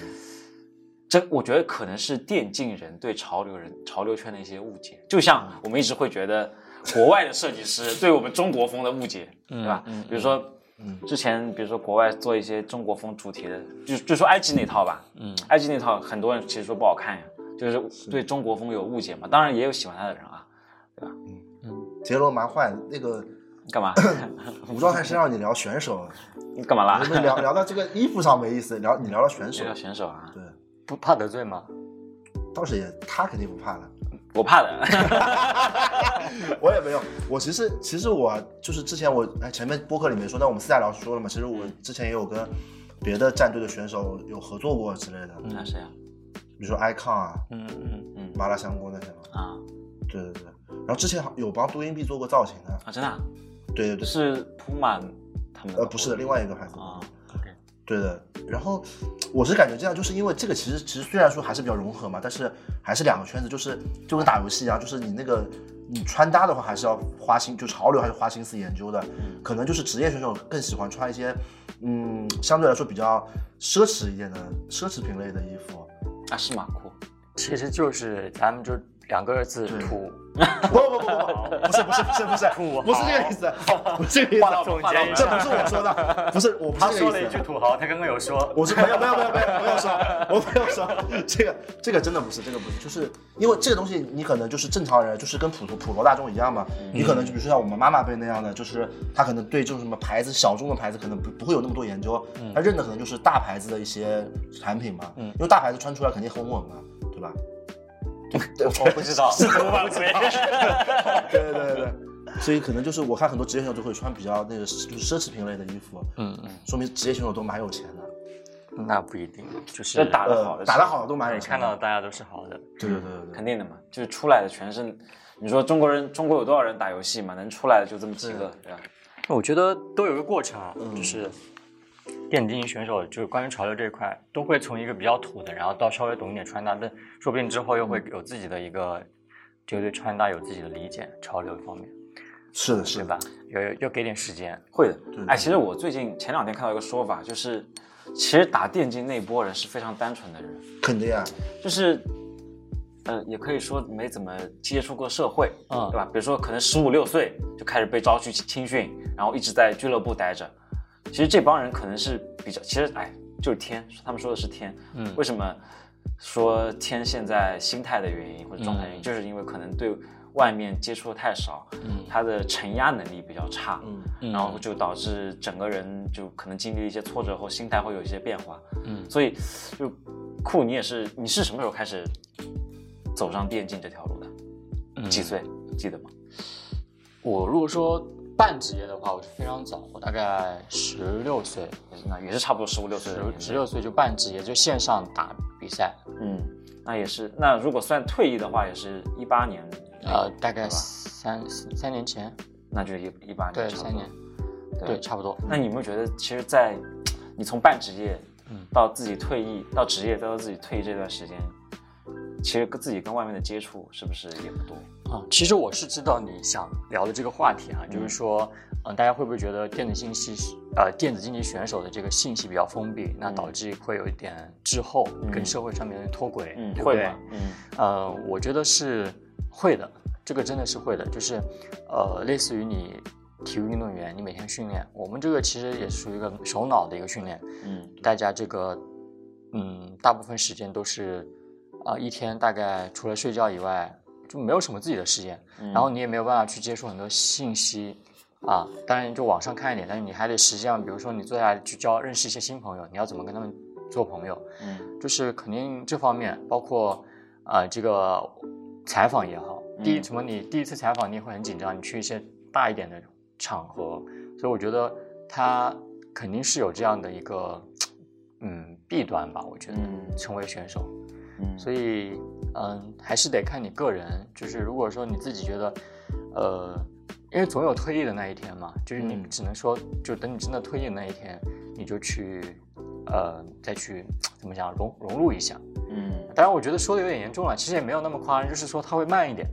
这我觉得可能是电竞人对潮流人、潮流圈的一些误解。就像我们一直会觉得国外的设计师对我们中国风的误解，嗯对吧？嗯比如说，嗯之前比如说国外做一些中国风主题的，就就说埃及那套吧，嗯埃及那套很多人其实说不好看呀，就是对中国风有误解嘛。当然也有喜欢他的人啊，对吧？嗯嗯杰罗蛮坏，那个干嘛？武状态是让你聊选手，你干嘛啦我？们聊聊到这个衣服上没意思，聊你聊聊选手谁，叫选手啊？对，不怕得罪吗？倒是也他肯定不怕的，我怕的。我也没有。我其实其实我就是之前我哎前面播客里面说，那我们私下聊说了嘛，其实我之前也有跟别的战队的选手有合作过之类的，那谁啊？比如说 icon 啊、嗯嗯嗯麻辣香锅那些嘛，啊对对对。然后之前有帮杜英碧做过造型的，啊，真的啊？对对对，是铺满他们的呃不是的，另外一个牌子，啊对的。然后我是感觉这样，就是因为这个其实其实虽然说还是比较融合嘛，但是还是两个圈子，就是就跟打游戏一样，就是你那个你穿搭的话还是要花心，就潮流还是花心思研究的。可能就是职业选手更喜欢穿一些嗯相对来说比较奢侈一点的奢侈品类的衣服。啊是马裤，其实就是咱们就两个字土，不不不不不，不是不是不是不是土不是这个意思，不是这个意思，总结一这不是我说的，不是我不他说是这个意思。了一句土豪，他刚刚有说，我是没有没有没有没有没有说，我没有说这个这个真的不是这个不是，就是因为这个东西你可能就是正常人，就是跟普通普罗大众一样嘛，你可能就比如说像我们妈妈辈那样的，就是他可能对这种什么牌子小众的牌子可能不不会有那么多研究，他认的可能就是大牌子的一些产品嘛，因为大牌子穿出来肯定很稳嘛，对吧？对，我不知道，是土吧？不对对对对，所以可能就是我看很多职业选手都会穿比较那个就是奢侈品类的衣服，嗯嗯，说明职业选手都蛮有钱的，那不一定，就是打得好的，呃打得好的都蛮有钱。看到的大家都是好的，对对对对对，肯定的嘛，就是出来的全是，你说中国人，中国有多少人打游戏嘛？能出来的就这么几个，对吧？我觉得都有个过程啊，就是电竞选手，就是关于潮流这一块，都会从一个比较土的，然后到稍微懂一点穿搭，但说不定之后又会有自己的一个，就对穿搭有自己的理解，潮流方面，是的，是的，对吧？有要给点时间，会的对。哎，其实我最近前两天看到一个说法，就是其实打电竞那波人是非常单纯的人，肯定啊，就是。呃，也可以说没怎么接触过社会，嗯对吧？比如说，可能十五六岁就开始被招去青训，然后一直在俱乐部待着。其实这帮人可能是比较，其实哎，就是天，他们说的是天。嗯为什么说天现在心态的原因或者状态原因，嗯就是因为可能对外面接触的太少，嗯他的承压能力比较差，嗯然后就导致整个人就可能经历一些挫折后，心态会有一些变化。嗯所以就酷，你也是，你是什么时候开始走上电竞这条路的？嗯几岁记得吗？我如果说半职业的话，我是非常早，我大概十六岁，那也是差不多十五六岁十十六岁就半职业，就线上打比赛，嗯，那也是。那如果算退役的话，也是一八年，呃，大概三三年前，那就一一八年，对，差不多三年，对，差不多。那你有没有觉得，其实在，你从半职业嗯到自己退役，到职业，再到自己退役这段时间，其实跟自己跟外面的接触是不是也不多？啊、其实我是知道你想聊的这个话题哈、就是说，嗯、大家会不会觉得电子信息呃电子竞技选手的这个信息比较封闭，那导致会有一点滞后，跟社会上面的脱轨，嗯，对不对会吗？？嗯呃，我觉得是会的，这个真的是会的，就是呃，类似于你体育运动员，你每天训练，我们这个其实也属于一个手脑的一个训练，嗯大家这个嗯，大部分时间都是啊、一天大概除了睡觉以外，就没有什么自己的时间，嗯然后你也没有办法去接触很多信息。啊，当然就网上看一点，但是你还得实际上，比如说你坐下来去交认识一些新朋友，你要怎么跟他们做朋友？嗯就是肯定这方面，包括呃这个采访也好，第一嗯什么你第一次采访你也会很紧张，你去一些大一点的场合，所以我觉得他肯定是有这样的一个嗯弊端吧，我觉得、嗯成为选手，嗯，所以嗯还是得看你个人，就是如果说你自己觉得呃。因为总有退役的那一天嘛，就是你嗯只能说，就等你真的退役的那一天，你就去，呃，再去怎么讲融融入一下。嗯当然，我觉得说的有点严重了，其实也没有那么夸张，就是说他会慢一点，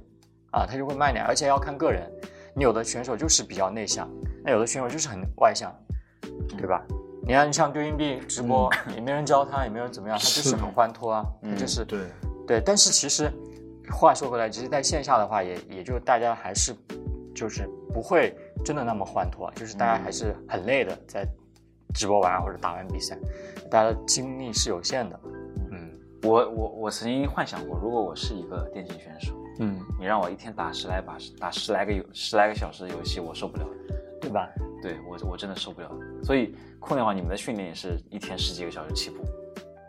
啊，他就会慢一点，而且要看个人。你有的选手就是比较内向，那有的选手就是很外向，对吧？你看，像丢硬币直播，也没人教他，也没人怎么样，他就是很欢脱啊，他就是对，对。但是其实话说回来，其实在线下的话也，也就大家还是就是不会真的那么欢脱啊，就是大家还是很累的，在直播完或者打完比赛，大家的精力是有限的。嗯我我我曾经幻想过，如果我是一个电竞选手，嗯，你让我一天打十来把打十来个游十来个小时的游戏，我受不了。对吧？对我我真的受不了。所以酷的话，你们的训练也是一天十几个小时起步，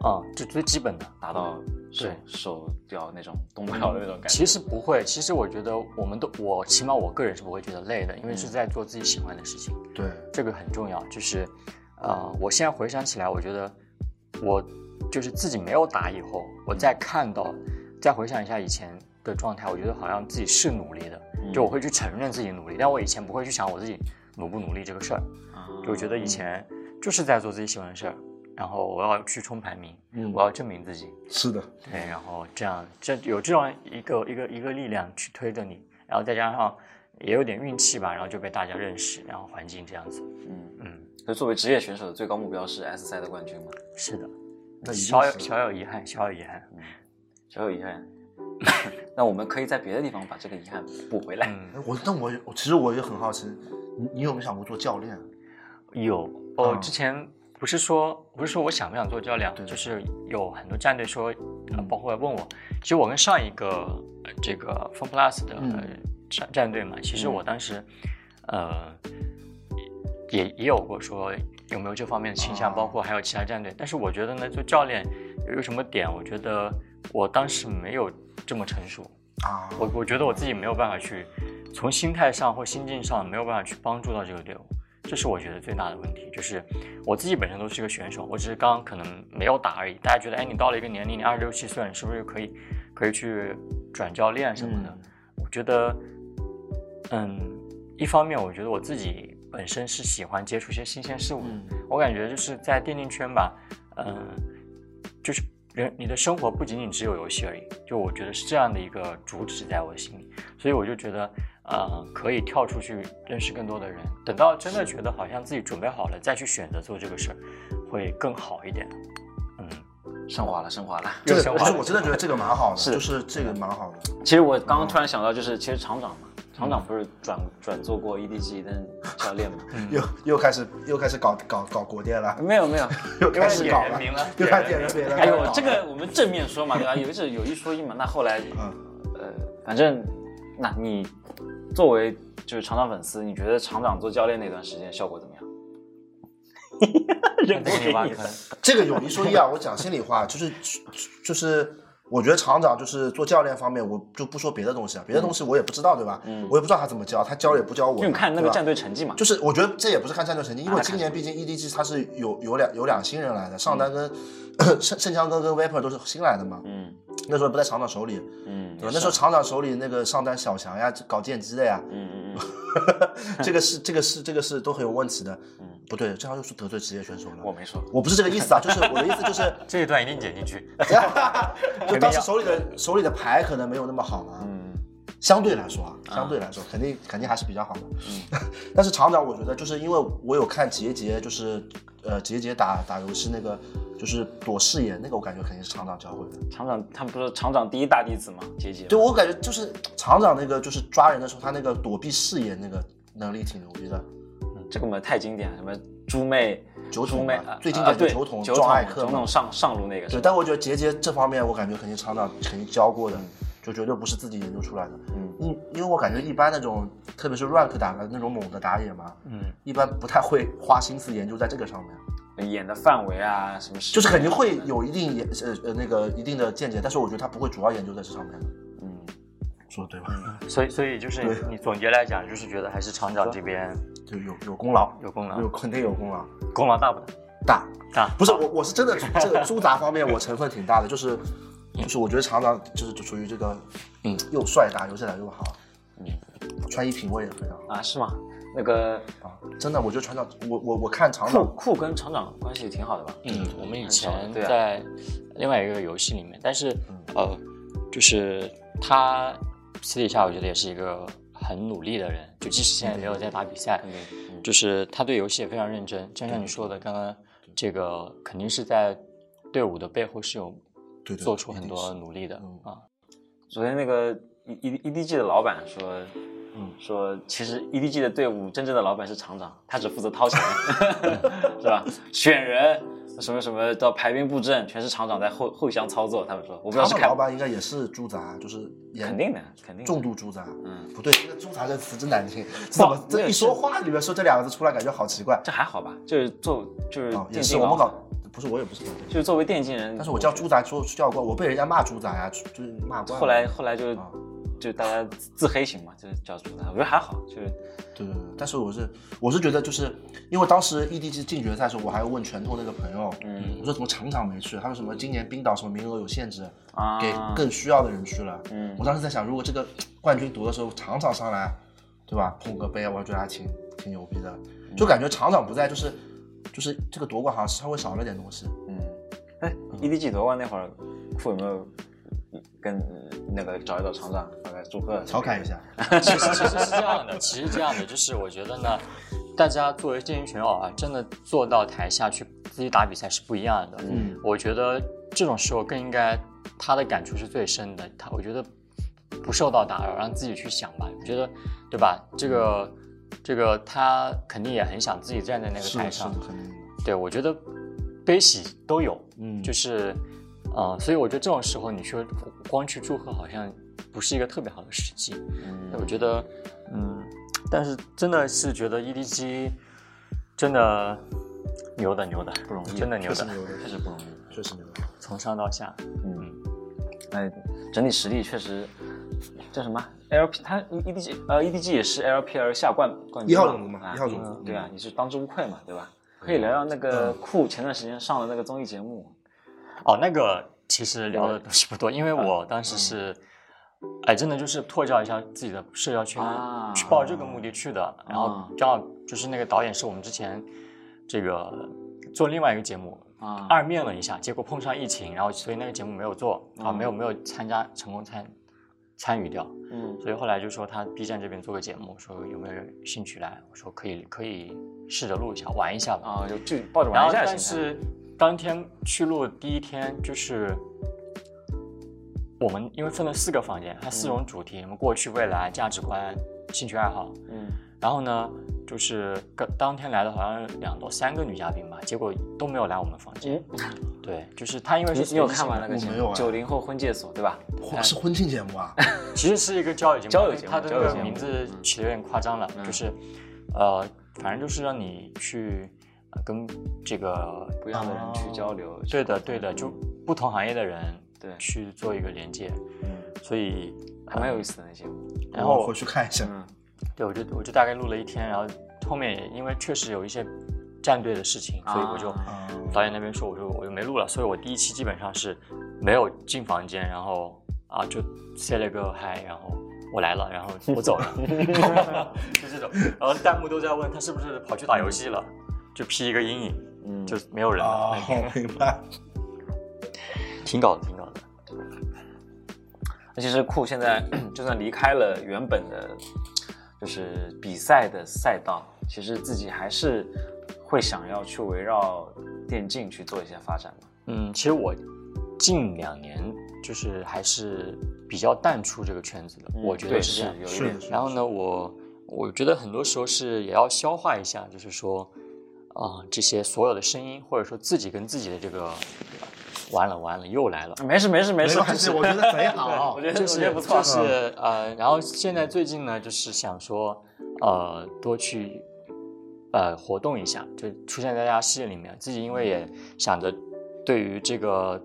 啊、就最基本的。达到手对手掉那种动不了的那种感觉。其实不会，其实我觉得我们都，我起码我个人是不会觉得累的，因为是在做自己喜欢的事情，对，这个很重要。就是，呃，我现在回想起来，我觉得我就是自己没有打以后，我再看到，再回想一下以前的状态，我觉得好像自己是努力的，就我会去承认自己努力，但我以前不会去想我自己努不努力这个事儿，啊就我觉得以前就是在做自己喜欢的事儿，然后我要去冲排名，嗯我要证明自己，是的，对，然后这样这有这样一个一个一个力量去推着你，然后再加上也有点运气吧，然后就被大家认识，然后环境这样子，嗯，嗯，所以作为职业选手的最高目标是 S 赛的冠军吗？是的，那小有小有遗憾，小有遗憾，小有遗憾。那我们可以在别的地方把这个遗憾补回来。我但我我其实我也很好奇，你你有没有想过做教练？有，我嗯之前不是说不是说我想不想做教练，对就是有很多战队说，包括问我，其实我跟上一个呃这个 Fun Plus 的战战队嘛，其实嗯。我当时呃也也有过说有没有这方面的倾向，啊包括还有其他战队，但是我觉得呢，做教练有一个什么点，我觉得我当时没有这么成熟，啊，我我觉得我自己没有办法去从心态上或心境上没有办法去帮助到这个队伍，这是我觉得最大的问题。就是我自己本身都是一个选手，我只是刚刚可能没有打而已。大家觉得，哎，你到了一个年龄，你二十六七岁了，你是不是可以可以去转教练什么的？嗯我觉得，嗯，一方面我觉得我自己本身是喜欢接触一些新鲜事物的，嗯我感觉就是在电竞圈吧，嗯，就是人你的生活不仅仅只有游戏而已，就我觉得是这样的一个主旨在我心里，所以我就觉得，呃，可以跳出去认识更多的人，等到真的觉得好像自己准备好了，再去选择做这个事儿，会更好一点。嗯，升华了，升华了。这个不是又升华了我真的觉得这个蛮好的，是就是这个蛮好的。其实我刚刚突然想到，就是其实厂长嘛，厂长不是转转做过 EDG 的教练吗？又又开始又开始搞搞搞国电了，没有没有，又开始搞了点名了，又开始点人名了。哎呦，这个我们正面说嘛，对吧？有一有一说一嘛。那后来，嗯呃，反正，那你作为就是厂长粉丝，你觉得厂长做教练那段时间效果怎么样？认给你挖坑。这个有一说一啊，我讲心里话，就是就是，我觉得厂长就是做教练方面，我就不说别的东西啊，别的东西我也不知道，对吧？嗯。我也不知道他怎么教，他教也不教我嘛，因为你看那个战队成绩嘛，就是我觉得这也不是看战队成绩，因为啊今年毕竟 EDG 他是有有两有两新人来的，上单跟 盛盛江哥跟 Vapor 都是新来的嘛，嗯那时候不在厂长手里，嗯，对吧？那时候厂长手里那个上单小强呀，搞剑姬的呀，嗯嗯 嗯，这个是这个是这个是都很有问题的。嗯不对，这样又是得罪职业选手了。我没说，我不是这个意思啊，就是我的意思就是，这一段一定剪进去。就当时手里的手里的牌可能没有那么好嘛，嗯相对来说啊，相对来说肯定肯定还是比较好的。嗯但是厂长，我觉得就是因为我有看杰杰，就是呃杰杰打打游戏那个就是躲视野那个，我感觉肯定是厂长教会的。厂长他们不是厂长第一大弟子吗？杰杰，对我感觉就是厂长那个就是抓人的时候，他那个躲避视野那个能力挺牛逼的。这个嘛太经典了，什么猪妹、酒桶妹最典的酒桶酒撞艾克酒桶上上路那个对，但我觉得杰杰这方面，我感觉肯定厂长肯定教过的，就绝对不是自己研究出来的。嗯因因为我感觉一般那种，特别是 rank 打的那种猛的打野嘛，嗯，一般不太会花心思研究在这个上面，演的范围啊什么时就是肯定会有一定研呃呃那个一定的见解，但是我觉得他不会主要研究在这上面。的，嗯。说的对吧？所以所以就是你总结来讲，就是觉得还是厂长这边就有有功劳，有功劳。有，肯定有功劳。功劳大不大？大。大。不是我，我是真的这个猪杂方面我成分挺大的，就是就是我觉得厂长就是就属于这个，嗯，又帅打游戏打又好，嗯。穿衣品味也非常好。啊是吗？那个啊，真的，我觉得船长，我我我看厂酷长，酷跟厂长关系挺好的吧？嗯，我们以前在另外一个游戏里面，但是呃，就是他私底下我觉得也是一个很努力的人，就即使现在没有在打比赛，嗯就是他对游戏也非常认真。就像你说的，刚刚这个肯定是在队伍的背后是有做出很多努力的嗯啊。昨天那个 E E E D G 的老板说，嗯说其实 E D G 的队伍真正的老板是厂长，他只负责掏钱，是吧？选人什么什么到排兵布阵，全是厂长在后后厢操作。他们说，我不知道老板应该也是猪杂，就是肯定的，肯定重度猪杂。嗯，不对，这个猪杂这个词真难听，怎么这一说话里面说这两个字出来，感觉好奇怪。这还好吧？就是做就是我们搞，不是我也不是搞电竞，就是作为电竞人，但是我叫猪杂说叫过，我被人家骂猪杂呀，就是骂惯了。后来后来就啊就大家自黑型嘛，就是叫什么，我觉得还好，就是对对对，但是我是我是觉得，就是因为当时 EDG 进决赛的时候，我还问拳头那个朋友，嗯我说怎么厂长没去？他说什么今年冰岛什么名额有限制，啊，给更需要的人去了。嗯我当时在想，如果这个冠军夺的时候厂长上来，对吧，捧个杯，我觉得还挺挺牛逼的，嗯就感觉厂长不在，就是就是这个夺冠好像稍微少了点东西。嗯，哎，EDG 夺冠那会儿，库有没有跟呃那个找一找厂长，大概祝贺调侃一下，其实其实是这样的，其实这样的，就是我觉得呢，大家作为电竞选手啊，真的坐到台下去自己打比赛是不一样的。嗯我觉得这种时候更应该他的感触是最深的。他我觉得不受到打扰，让自己去想吧。我觉得，对吧？这个这个他肯定也很想自己站在那个台上。对，我觉得悲喜都有，嗯就是，呃，所以我觉得这种时候你说光去祝贺好像不是一个特别好的时机。嗯我觉得，嗯，但是真的是觉得 EDG 真的牛的牛的，不容易真的牛的，确实牛的，确实不容易。确实牛的。从上到下，嗯，哎，整体实力确实叫什么 LP，他 EDG 呃 EDG 也是 LPL 下冠冠军一号种子嘛啊一号种子对啊，你是当之无愧嘛，对吧？可以聊聊那个酷前段时间上的那个综艺节目，哦，那个其实聊的东西不多，因为我当时是，哎，真的就是拓展一下自己的社交圈，啊去抱这个目的去的。然后啊正好就是那个导演是我们之前这个做另外一个节目啊二面了一下，结果碰上疫情，然后所以那个节目没有做啊，没有没有参加成功参参与掉。嗯所以后来就说他 B 站这边做个节目，说有没有兴趣来？我说可以，可以试着录一下，玩一下吧。啊，就就抱着玩一下但是当天去录第一天，就是我们因为分了四个房间，它四种主题，什么过去、未来、价值观、兴趣爱好。嗯然后呢，就是刚当天来的好像两到三个女嘉宾吧，结果都没有来我们房间。对，就是他因为是你你有看完那个节我没有啊目九零后婚介所对吧？嚯是婚庆节目啊？其实是一个交友节目，交友节目它的名字起的有点夸张了，嗯就是，呃，反正就是让你去呃跟这个不一样的人去交流。去对的，对的，就不同行业的人对去做一个连接，嗯，所以还蛮有意思的那些。然后我回去看一下。嗯对我就我就大概录了一天，然后后面也因为确实有一些战队的事情，所以我就导演那边说，我就我就没录了，所以我第一期基本上是没有进房间，然后啊就 say 了个嗨，然后我来了，然后我走了 就这种，然后弹幕都在问他是不是跑去打游戏了，就 P 一个阴影，嗯，就没有人了，哦，明白。挺搞的，挺搞的。那其实酷现在就算离开了原本的，就是比赛的赛道，其实自己还是会想要去围绕电竞去做一些发展嘛。嗯，其实我近两年就是还是比较淡出这个圈子的，我觉得是这样。有一点然后呢，我我觉得很多时候是也要消化一下，就是说，啊、这些所有的声音，或者说自己跟自己的这个，完了完了又来了。没事没事没事，我觉得贼好 我。觉得我就是觉得不错，就是呃，然后现在最近呢，就是想说，呃，多去呃活动一下，就出现在大家视野里面。自己因为也想着对于这个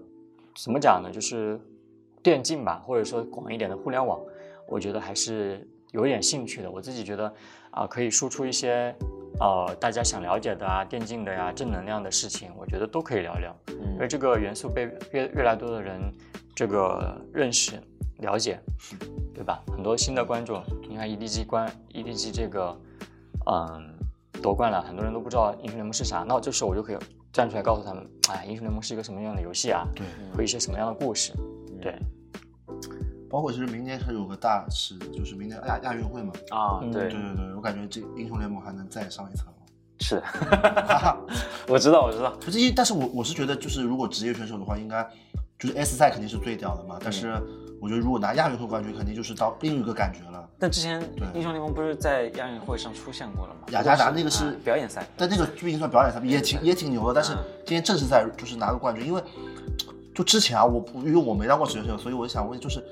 怎么讲呢，就是电竞吧，或者说广一点的互联网，我觉得还是有点兴趣的。我自己觉得啊、可以输出一些呃大家想了解的啊，电竞的呀，正能量的事情，我觉得都可以聊聊。因为嗯这个元素被越越来越多的人这个认识、了解，对吧？很多新的观众，你看 EDG 关 EDG 这个，嗯，夺冠了，很多人都不知道英雄联盟是啥，那这时候我就可以站出来告诉他们，哎，英雄联盟是一个什么样的游戏啊？对，和一些什么样的故事？对，包括其实明年还有个大事，就是明年亚亚运会嘛。啊，嗯对对，对对，我感觉这英雄联盟还能再上一层楼。是的，哈哈，我知道我知道，不是因，但是我我是觉得，就是如果职业选手的话，应该就是 S 赛肯定是最屌的嘛。但是我觉得如果拿亚运会冠军，肯定就是到另一个感觉了。但之前对英雄联盟不是在亚运会上出现过了吗？雅加达那个是啊表演赛，但那个毕竟算表演赛，也挺也挺牛的。但是嗯今天正式赛就是拿个冠军，因为就之前啊，我不因为我没当过职业选手，所以我就想问，就是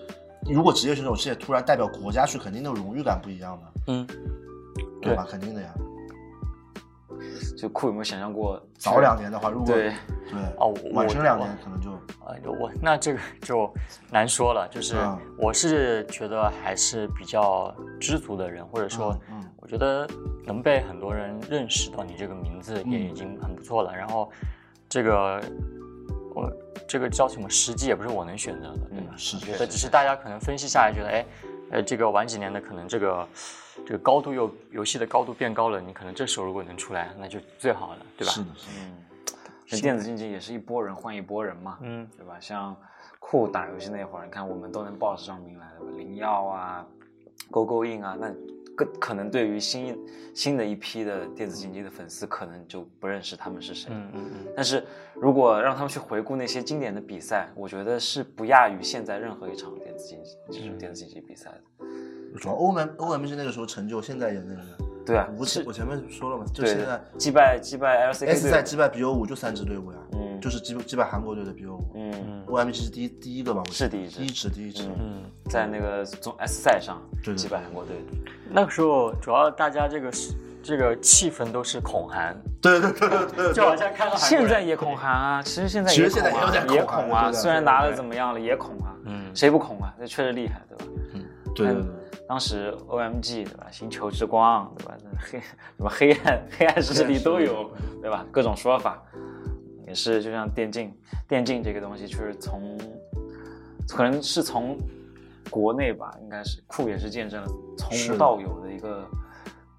如果职业选手现在突然代表国家去，肯定那种荣誉感不一样的，嗯，对吧？肯定的呀。就酷有没有想象过早两年的话，如果对对哦我晚生两年可能就啊，我那这个就难说了，就是嗯我是觉得还是比较知足的人，或者说嗯嗯，我觉得能被很多人认识到你这个名字也嗯已经很不错了。然后这个我这个叫什么时机也不是我能选择的，对吧？嗯是只是大家可能分析下来觉得，哎，呃，这个晚几年的可能这个这个高度又游戏的高度变高了，你可能这时候如果能出来，那就最好了，对吧？是的，是的。嗯，这电子竞技也是一波人换一波人嘛，嗯，对吧？像酷打游戏那会儿，你看我们都能报上名来的吧，灵耀啊、勾勾印啊，那更可能对于新新的一批的电子竞技的粉丝，可能就不认识他们是谁。嗯嗯嗯，但是如果让他们去回顾那些经典的比赛，我觉得是不亚于现在任何一场电子竞技这种电子竞技比赛的。主要欧盟欧 M 是那个时候成就，现在也那个。对啊，我前我前面说了嘛，就对现在击败击败 LCK 赛击败 BO 五就三支队伍呀，嗯就是击击败韩国队的 BO 五。嗯 O M G 是第一第一个吧？我是第一支第一支，第一支。嗯，在那个总 S 赛上对对击败韩国队。那个时候主要大家这个是这个气氛都是恐韩，对对对对对，就好像看现在也恐韩啊，其实现在其实也恐啊现在也恐啊。虽然拿的怎么样了，也恐啊。嗯谁不恐啊？那确实厉害，对吧？对对对。当时 OMG 对吧？星球之光对吧？那黑什么黑暗黑暗势力都有对吧？各种说法，也是就像电竞，电竞这个东西就是从可能是从国内吧，应该是酷也是见证了从无到有的一个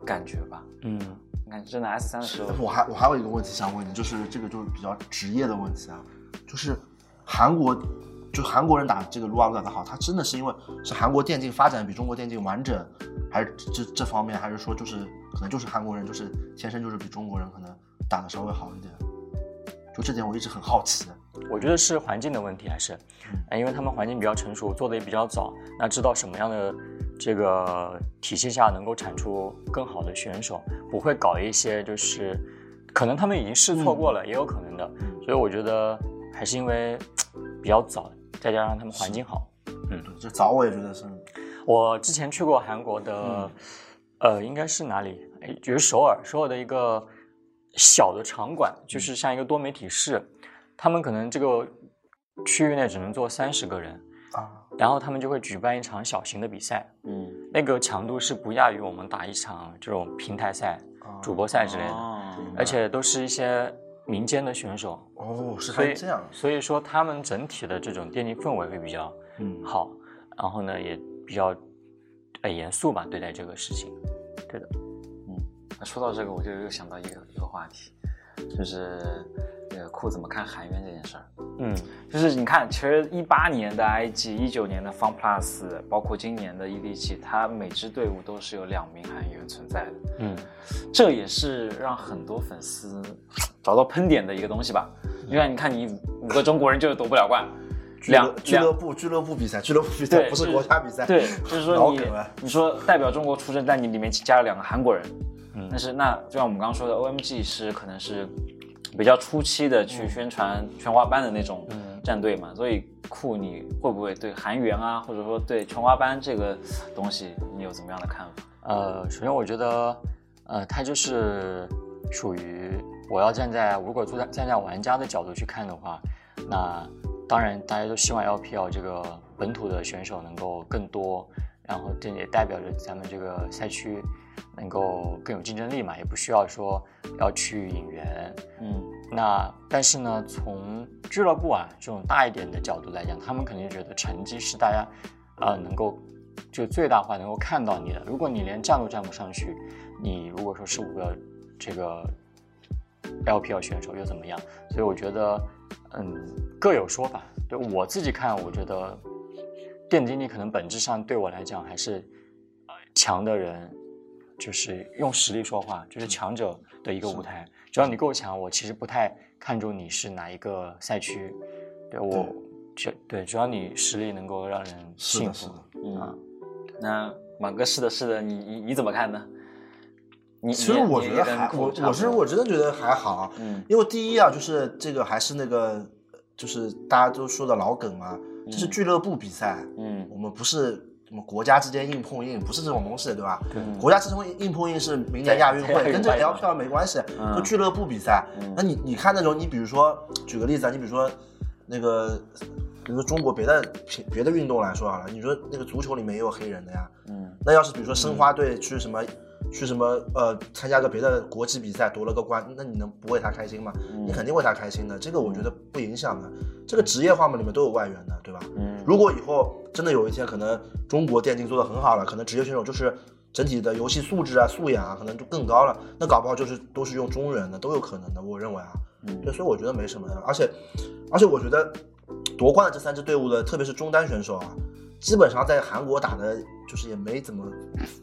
感觉吧。嗯你看，真的 S 三的时候，我还我还有一个问题想问你，就是这个就是比较职业的问题啊，就是韩国就韩国人打这个撸啊撸打得好，他真的是因为是韩国电竞发展比中国电竞完整，还是这这方面，还是说就是可能就是韩国人就是天生就是比中国人可能打得稍微好一点，就这点我一直很好奇。我觉得是环境的问题，还是，哎，因为他们环境比较成熟，做的也比较早，那知道什么样的这个体系下能够产出更好的选手，不会搞一些就是，可能他们已经试错过了，也有可能的，所以我觉得还是因为比较早，再加上他们环境好。嗯，这早我也觉得是，我之前去过韩国的，呃，应该是哪里？哎，就是首尔，首尔的一个小的场馆，就是像一个多媒体室，他们可能这个区域内只能坐三十个人，啊，然后他们就会举办一场小型的比赛，嗯，那个强度是不亚于我们打一场这种平台赛、啊主播赛之类的，哦而且都是一些民间的选手，哦，是所以这样，所以说他们整体的这种电竞氛围会比较嗯，好，然后呢也比较呃严肃吧对待这个事情。对的，那说到这个，我就又想到一个一个话题，就是这个酷怎么看韩援这件事儿。嗯就是你看，其实一八年的 IG，一九年的 FunPlus，包括今年的 EDG，它每支队伍都是有两名韩援存在的。嗯这也是让很多粉丝找到喷点的一个东西吧。因为你看，你五个中国人就是夺不了冠，两俱乐部俱乐部比赛，俱乐部比赛不是国家比赛，对，就是说你你说代表中国出征，但你里面加了两个韩国人，嗯。但是那就像我们刚刚说的，OMG 是可能是比较初期的去宣传全华班的那种嗯。战队嘛，所以酷你会不会对韩援啊，或者说对全华班这个东西，你有怎么样的看法？呃，首先我觉得，呃，它就是属于我要站在如果站在站在玩家的角度去看的话，那当然大家都希望 LPL 这个本土的选手能够更多，然后这也代表着咱们这个赛区能够更有竞争力嘛，也不需要说要去引援。嗯那但是呢，从俱乐部啊这种大一点的角度来讲，他们肯定觉得成绩是大家呃能够就最大化能够看到你的。如果你连站都站不上去，你如果说是五个这个 LPL 选手又怎么样？所以我觉得，嗯，各有说法。对我自己看，我觉得电竞力可能本质上对我来讲还是呃强的人，就是用实力说话，就是强者的一个舞台。只要你够强，我其实不太看重你是哪一个赛区。对我，只对，只要你实力能够让人信服啊。那满哥是的，是的，你你你怎么看呢？你其实我觉得还我我是我真的觉得还好，嗯因为第一啊，就是这个还是那个，就是大家都说的老梗嘛，这是俱乐部比赛，嗯我们不是什么国家之间硬碰硬，不是这种东西，对吧？对国家之间硬碰硬是明年亚运会，跟这会 LPL 没关系，嗯就俱乐部比赛。嗯那你你看那种，你比如说举个例子啊，你比如说那个，比如说中国别的别的运动来说好了，你说那个足球里面也有黑人的呀，嗯那要是比如说申花队去什么、去什么呃参加个别的国际比赛夺了个冠，那你能不为他开心吗？嗯你肯定为他开心的，这个我觉得不影响的。这个职业化嘛，里面都有外援的，对吧？嗯如果以后真的有一天可能中国电竞做得很好了，可能职业选手就是整体的游戏素质啊、素养啊，可能就更高了，那搞不好就是都是用中人的，都有可能的。我认为啊，嗯对，所以我觉得没什么的。而且，而且我觉得夺冠的这三支队伍的，特别是中单选手啊，基本上在韩国打的，就是也没怎么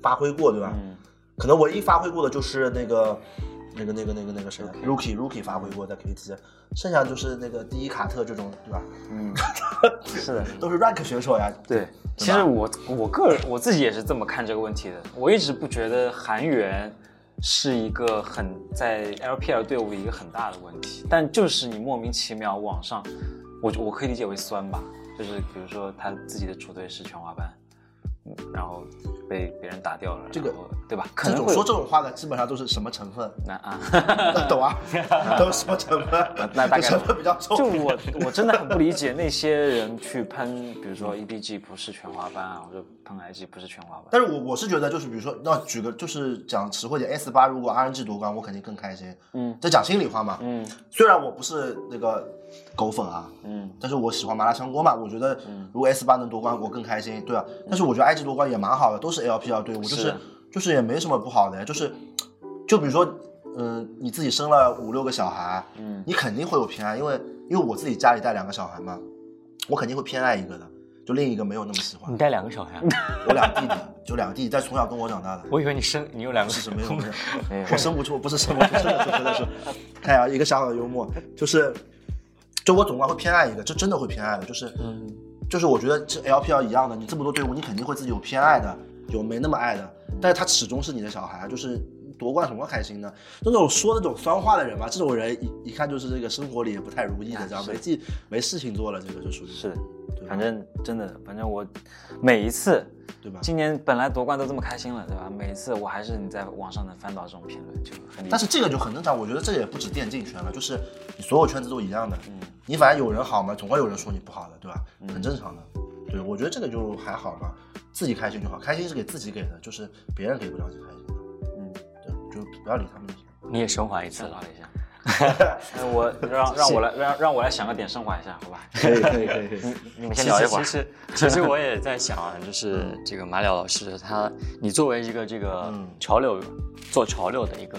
发挥过，对吧？嗯可能唯一发挥过的就是那个。那个、那个、那个、那个谁，Rookie Rookie 发挥过在 KT，剩下就是那个第一卡特这种，对吧？嗯，是的，都是 rank 选手呀。对，其实我我个人我自己也是这么看这个问题的。我一直不觉得韩援是一个很在 LPL 队伍一个很大的问题，但就是你莫名其妙网上，我我可以理解为酸吧，就是比如说他自己的主队是全华班，嗯然后被别人打掉了，这个对吧？可这种说这种话的，基本上都是什么成分？那啊。懂啊？都是什么成分？那大概成分比较重。就我我真的很不理解那些人去喷，比如说 EDG 不是全华班啊，或者喷 IG 不是全华班。但是我我是觉得，就是比如说，那举个就是讲实惠点，S 八如果 RNG 夺冠，我肯定更开心。嗯这讲心里话嘛。嗯虽然我不是那个狗粉啊，嗯但是我喜欢麻辣香锅嘛。我觉得如果 S 八能夺冠，我更开心，对啊。但是我觉得 IG 夺冠也蛮好的，都是 LPL 队伍，就是是就是也没什么不好的，就是就比如说，嗯、你自己生了五六个小孩，嗯你肯定会有偏爱，因为因为我自己家里带两个小孩嘛，我肯定会偏爱一个的，就另一个没有那么喜欢你。带两个小孩啊？我两个弟弟，就两个弟弟，但从小跟我长大的。我以为你生你有两个是没有没有，没有 我生不出，不是生不出，真的是真的是。看呀，一个小小的幽默，就是，就我总归会偏爱一个，这真的会偏爱的，就是，嗯。就是我觉得这 LPL 一样的，你这么多队伍，你肯定会自己有偏爱的，有没那么爱的，但是他始终是你的小孩，就是夺冠什么开心的？那种说那种酸话的人吧，这种人一一看就是这个生活里也不太如意的，这样没劲没事情做了，这个就属于是反正真的，反正我每一次对吧？今年本来夺冠都这么开心了，对吧？每一次我还是你在网上能翻到这种评论，就很。但是这个就很正常，我觉得这也不止电竞圈了，就是你所有圈子都一样的。嗯你反正有人好嘛，总会有人说你不好的，对吧？很正常的。对，我觉得这个就还好吧，自己开心就好，开心是给自己给的，就是别人给不了你开心的。嗯，对，就不要理他们就行。你也升华一次了。一下。哎我让让我来让让我来想个点升华一下，好吧？可以，可以，可以，你 你们先聊一会儿。实其实其实我也在想啊，就是这个马了老师他，你作为一个这个嗯潮流做潮流的一个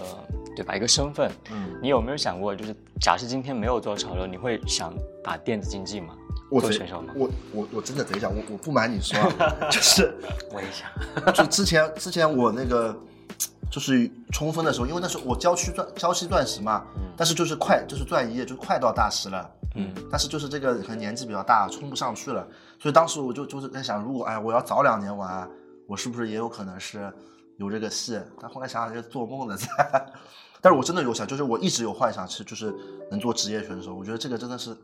对吧一个身份，嗯，你有没有想过，就是假设今天没有做潮流，你会想打电子竞技吗？我做选手吗？我我我真的贼想，我我不瞒你说啊，就是我也想。就之前之前我那个就是冲锋的时候，因为那时候我郊区钻郊区钻石嘛，但是就是快就是钻一夜，就是快到大师了，嗯，但是就是这个可能年纪比较大，冲不上去了，所以当时我就就是在想，如果哎我要早两年玩，我是不是也有可能是有这个戏？但后来想想就是做梦的在，但是我真的有想，就是我一直有幻想，是就是能做职业选手，我觉得这个真的是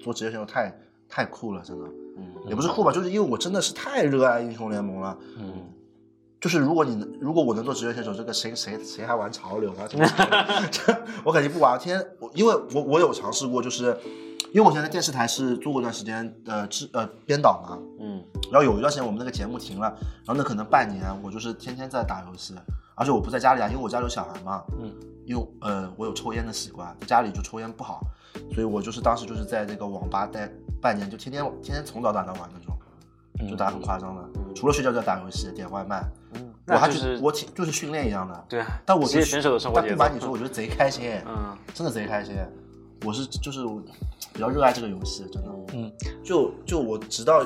做职业选手太太酷了，真的。嗯。也不是酷吧，就是因为我真的是太热爱英雄联盟了。嗯，就是如果你能如果我能做职业选手，这个谁谁谁还玩潮流啊？我肯定不玩。天天我因为我我有尝试过，就是因为我现在在电视台是做过一段时间呃制呃编导嘛，嗯然后有一段时间我们那个节目停了，然后那可能半年我就是天天在打游戏，而且我不在家里啊，因为我家里有小孩嘛，嗯，因为呃我有抽烟的习惯，在家里就抽烟不好，所以我就是当时就是在那个网吧待半年，就天天天天从早打到晚那种，就打很夸张的，除了睡觉就要打游戏、点外卖，嗯，我还是我挺就是训练一样的，对啊，但我就职业选手的生活。但不瞒你说，我觉得贼开心，嗯真的贼开心。我是就是我比较热爱这个游戏，真的。嗯，就就我直到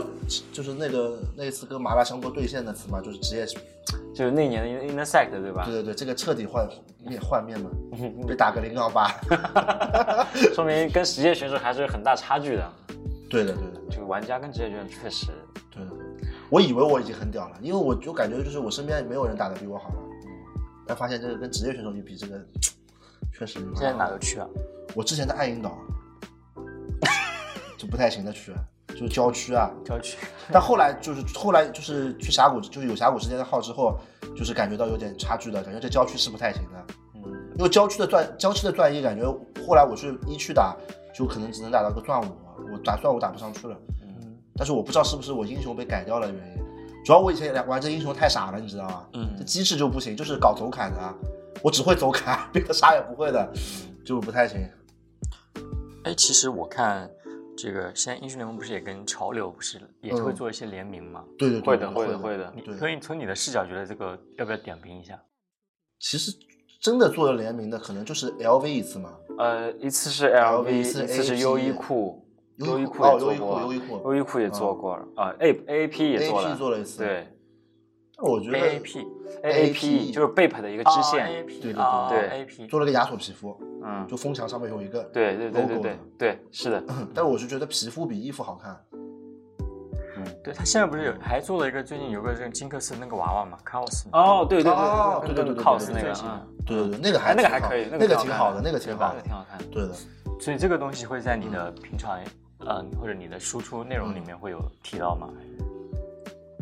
就是那个那一次跟麻辣香锅对线那次嘛，就是职业，就是那年的 Intersect 对吧对？对对，这个彻底换面换面嘛，被打个零幺八。说明跟职业选手还是有很大差距的。对的对的就玩家跟职业选手确实，对的。我以为我已经很屌了，因为我就感觉就是我身边没有人打的比我好了，但发现这个跟职业选手一比，这个确实有现在哪好个区啊？我之前在爱因岛，就不太行的区，就是郊区啊。郊区。但后来就是后来就是去峡谷，就是有峡谷之间的号之后，就是感觉到有点差距的，感觉这郊区是不太行的。嗯因为郊区的钻郊区的钻一，感觉后来我去一区打，就可能只能打到个钻五，我打钻五打不上去了。嗯但是我不知道是不是我英雄被改掉了的原因，主要我以前玩这英雄太傻了，你知道吗？嗯这机制就不行，就是搞走砍的，我只会走砍，别的啥也不会的，就不太行。哎，其实我看这个现在英雄联盟不是也跟潮流不是也会嗯做一些联名吗？对对对，会的会会的会的你，可以从你的视角觉得这个要不要点评一下？其实真的做联名的，可能就是 LV 一次嘛。呃，一次是 LV LV，一次是优衣库，优衣库哦，优衣也做过，库，优衣库优衣库也做过啊，A A P 也做了，做了一次。，对我觉得 A A P A A P 就是 Bape 的一个支线对对啊对 A P 做了个亚索皮肤，嗯，就风墙上面有一个，对对对对 logo 对对，是的，但我是觉得皮肤比衣服好看。对他现在不是有还做了一个最近有个这个金克斯那个娃娃嘛，Cos 哦，对对哦对对对对对 cos 那个，对嗯，对对对，那个哎还那个还可以，那个挺挺好的，那个挺好那个的，挺好看的。对的。所以这个东西会在你的平常嗯或者你的输出内容里面会有提到吗？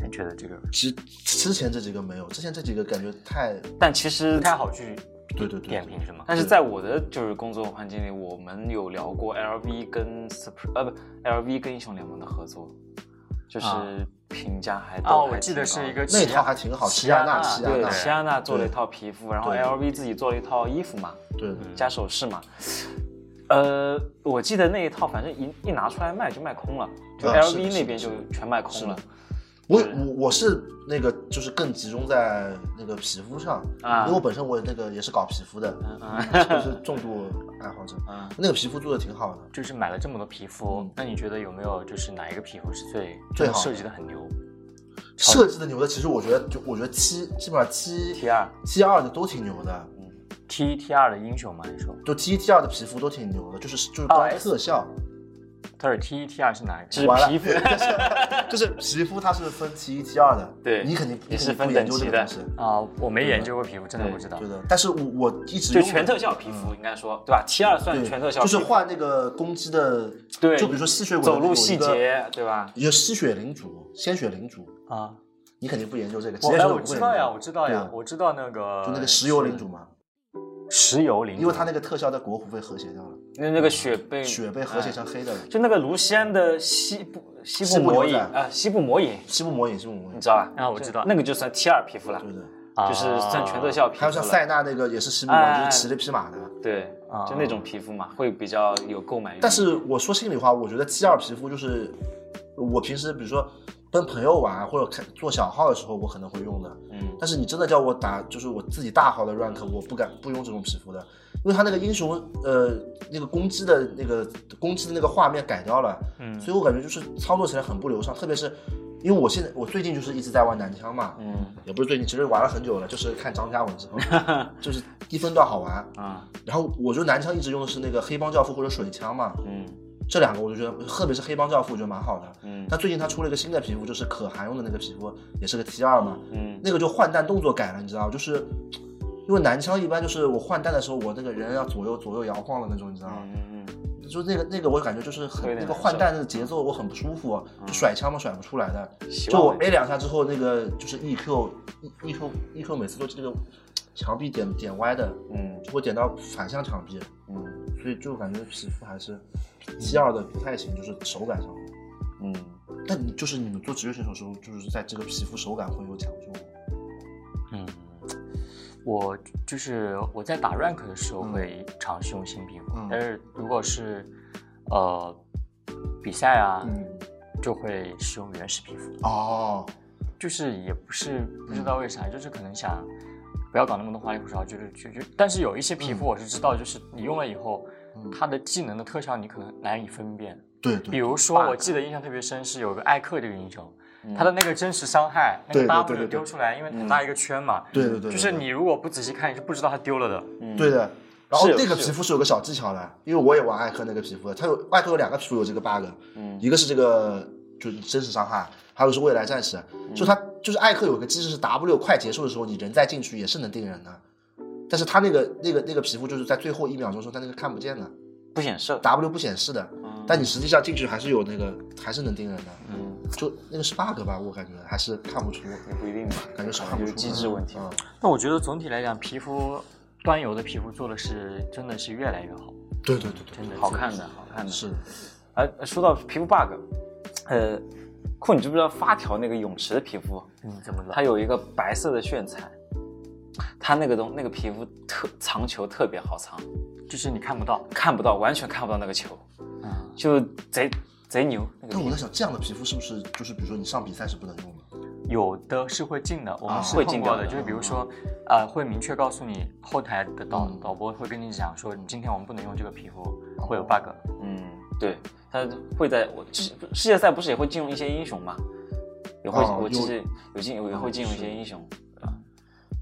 你觉得这个之之前这几个没有，之前这几个感觉太，但其实不太好去对对对点评是吗？但是在我的就是工作环境里，我们有聊过 LV 跟 Supreme 呃不 LV 跟英雄联盟的合作，就是啊评价还都哦，还我记得是一个奇那套还挺好，奇齐亚娜，娜对齐亚娜，齐亚娜做了一套皮肤，然后 LV 自己做了一套衣服嘛，对的，加首饰嘛。呃，我记得那一套反正一一拿出来卖就卖空了，就 LV 那边就全卖空了。我我我是那个就是更集中在那个皮肤上啊因为我本身我那个也是搞皮肤的，嗯 就是重度爱好者，嗯那个皮肤做的挺好的。就是买了这么多皮肤，嗯那你觉得有没有就是哪一个皮肤是最最好设计的很牛？设计的牛的，其实我觉得就我觉得七基本上七 T 二，T 二的都挺牛的，T T 二的英雄吗？你说就 T 一 T 二的皮肤都挺牛的，就是就是哦光特效，它是 T 一 T 二是哪一个？就是完了皮肤 就是皮肤它是分 T 一 T 二的，对你肯定也是分等级的这个东西，啊，我没研究过皮肤，真的不知道对。的。但是我我一直就用全特效皮肤应该说对吧？T 二算对全特效，就是换那个攻击的，对就比如说吸血鬼走路细节对吧？有吸血领主、鲜血领主，啊，你肯定不研究这个，我我知道呀，我知道呀，我知道那个就那个石油领主嘛，石油领主，因为它那个特效在国服被和谐掉了，那那个血被血被和谐成黑的了。就那个卢锡安的西部西西部魔影啊，西部魔影，西部魔影，西部魔影你，知道吧？啊我知道那个就算 T 二皮肤了，对对。啊就是算全特效皮肤。还有像塞纳那个也是西部魔影，哎就是骑着匹马的。对，啊就那种皮肤嘛，会比较有购买欲。但是我说心里话，我觉得 T 二皮肤就是我平时比如说跟朋友玩或者看做小号的时候，我可能会用的。嗯，但是你真的叫我打，就是我自己大号的 rank，我不敢不用这种皮肤的，因为他那个英雄呃那个攻击的那个攻击的那个画面改掉了，嗯。所以我感觉就是操作起来很不流畅，特别是因为我现在我最近就是一直在玩男枪嘛，嗯。也不是最近，其实玩了很久了，就是看张家文之后，就是低分段好玩，啊。然后我就男枪一直用的是那个黑帮教父或者水枪嘛，嗯这两个我就觉得，特别是黑帮教父，我觉得蛮好的。嗯但最近他出了一个新的皮肤，就是可汗用的那个皮肤，也是个 T 二嘛，嗯那个就换弹动作改了，你知道吗？就是因为男枪一般就是我换弹的时候，我那个人要左右左右摇晃的那种，你知道吗？嗯嗯就那个那个我感觉就是很那个换弹的节奏我很不舒服，就甩枪嘛甩不出来的。就我 A 两下之后，那个就是 EQ E EQ EQ 每次都这个墙壁点点歪的，嗯就会点到反向墙壁，嗯所以就感觉皮肤还是 T 二的不太行，就是手感上。嗯，但你就是你们做职业选手的时候，就是在这个皮肤手感会有讲究吗。嗯，我就是我在打 rank 的时候嗯。会尝试用新皮肤，嗯。但是如果是呃比赛啊，嗯，就会使用原始皮肤，哦，就是也不是不知道为啥，就是可能想不要搞那么多花里胡哨，就是就就，但是有一些皮肤我是知道，就是你用了以后，嗯它的技能的特效你可能难以分辨。对对，比如说，我记得印象特别深是有个艾克这个英雄，嗯。他的那个真实伤害，那个 W 丢出来，因为很大一个圈嘛，对对对，就是你如果不仔细看，你是不知道他丢了的。嗯。对的。然后那个皮肤是有个小技巧的，因为我也玩艾克那个皮肤的，它有艾克有两个皮肤有这个 bug，嗯。一个是这个就是真实伤害，还有是未来战士，嗯。就它就是艾克有个机制是 W 快结束的时候，你人再进去也是能定人的，但是他那个那个那个皮肤就是在最后一秒钟的时候，他那个看不见的不显示，，W 不显示的，但你实际上进去还是有那个还是能盯人的，嗯，就那个是 bug 吧，我感觉还是看不出，也不一定吧，感觉是看不有出机制问题。嗯。那我觉得总体来讲，皮肤端游的皮肤做的是真的是越来越好，对对对对，真的好看的，好看的。是。哎，说到皮肤 bug，呃，酷，你知不知道发条那个泳池的皮肤，嗯，怎么了？它有一个白色的炫彩，它那个东那个皮肤特藏球特别好藏，就是你看不到，看不到，完全看不到那个球，嗯，就贼贼牛。那个但我在想，这样的皮肤是不是就是比如说你上比赛是不能用的？有的是会进的，我啊们是会碰过的，进掉的就是比如说，呃，会明确告诉你后台的导嗯导播会跟你讲说，你今天我们不能用这个皮肤，会有 bug。嗯，对，他会在我世世界赛不是也会进入一些英雄嘛？也会，哦我其实有进也会进入一些英雄？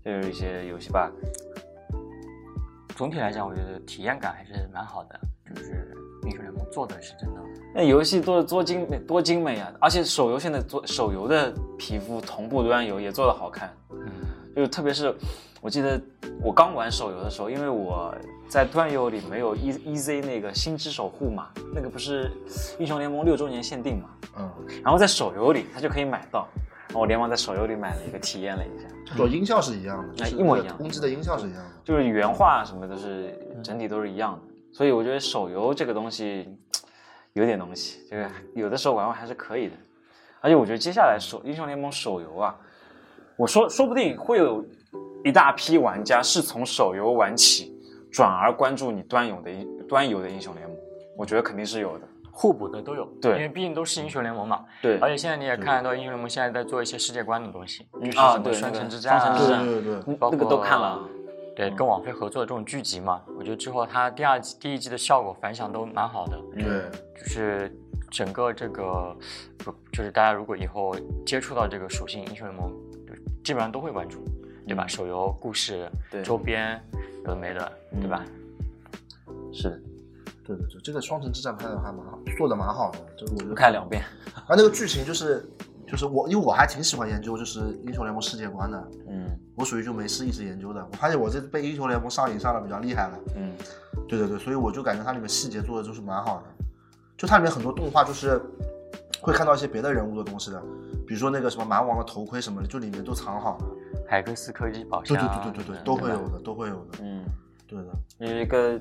就是一些游戏 bug。总体来讲，我觉得体验感还是蛮好的，就是英雄联盟做的是真的。那游戏做的多精美，多精美啊！而且手游现在做手游的皮肤同步端游也做的好看，嗯，就是特别是我记得我刚玩手游的时候，因为我在端游里没有 E E Z 那个星之守护嘛，那个不是英雄联盟六周年限定嘛，嗯，然后在手游里它就可以买到，然后我连忙在手游里买了一个体验了一下，做音效是一样的，就是哎一模一样攻击的音效是一样的。就是原画什么都是整体都是一样的，所以我觉得手游这个东西有点东西，就是有的时候玩玩还是可以的。而且我觉得接下来手英雄联盟手游啊，我说说不定会有一大批玩家是从手游玩起，转而关注你端游的英端游的英雄联盟，我觉得肯定是有的。互补的都有。对。因为毕竟都是英雄联盟嘛。对。而且现在你也看得到英雄联盟现在在做一些世界观的东西，就是啊什么双对那个城之战啊，双城之战。对对对对，包那个都括看了，对，跟网飞合作的这种剧集嘛，我觉得之后它第二季、第一季的效果反响都蛮好的。对，就是整个这个，不就是大家如果以后接触到这个属性英雄联盟，就基本上都会关注，对吧？手游、故事、对。周边，有的没的，对吧？是。的，对对对，这个双城之战拍的还蛮好，做的蛮好的，这个我就看两遍。啊，那个剧情就是就是我，因为我还挺喜欢研究就是英雄联盟世界观的，嗯我属于就没事一直研究的。我发现我这被英雄联盟上瘾上的比较厉害了，嗯对对对，所以我就感觉它里面细节做的就是蛮好的，就它里面很多动画就是会看到一些别的人物的东西的，比如说那个什么蛮王的头盔什么的，就里面都藏好了。海克斯科技宝对箱，对对对对对，对都会有的，都会有的，嗯，对的。有一个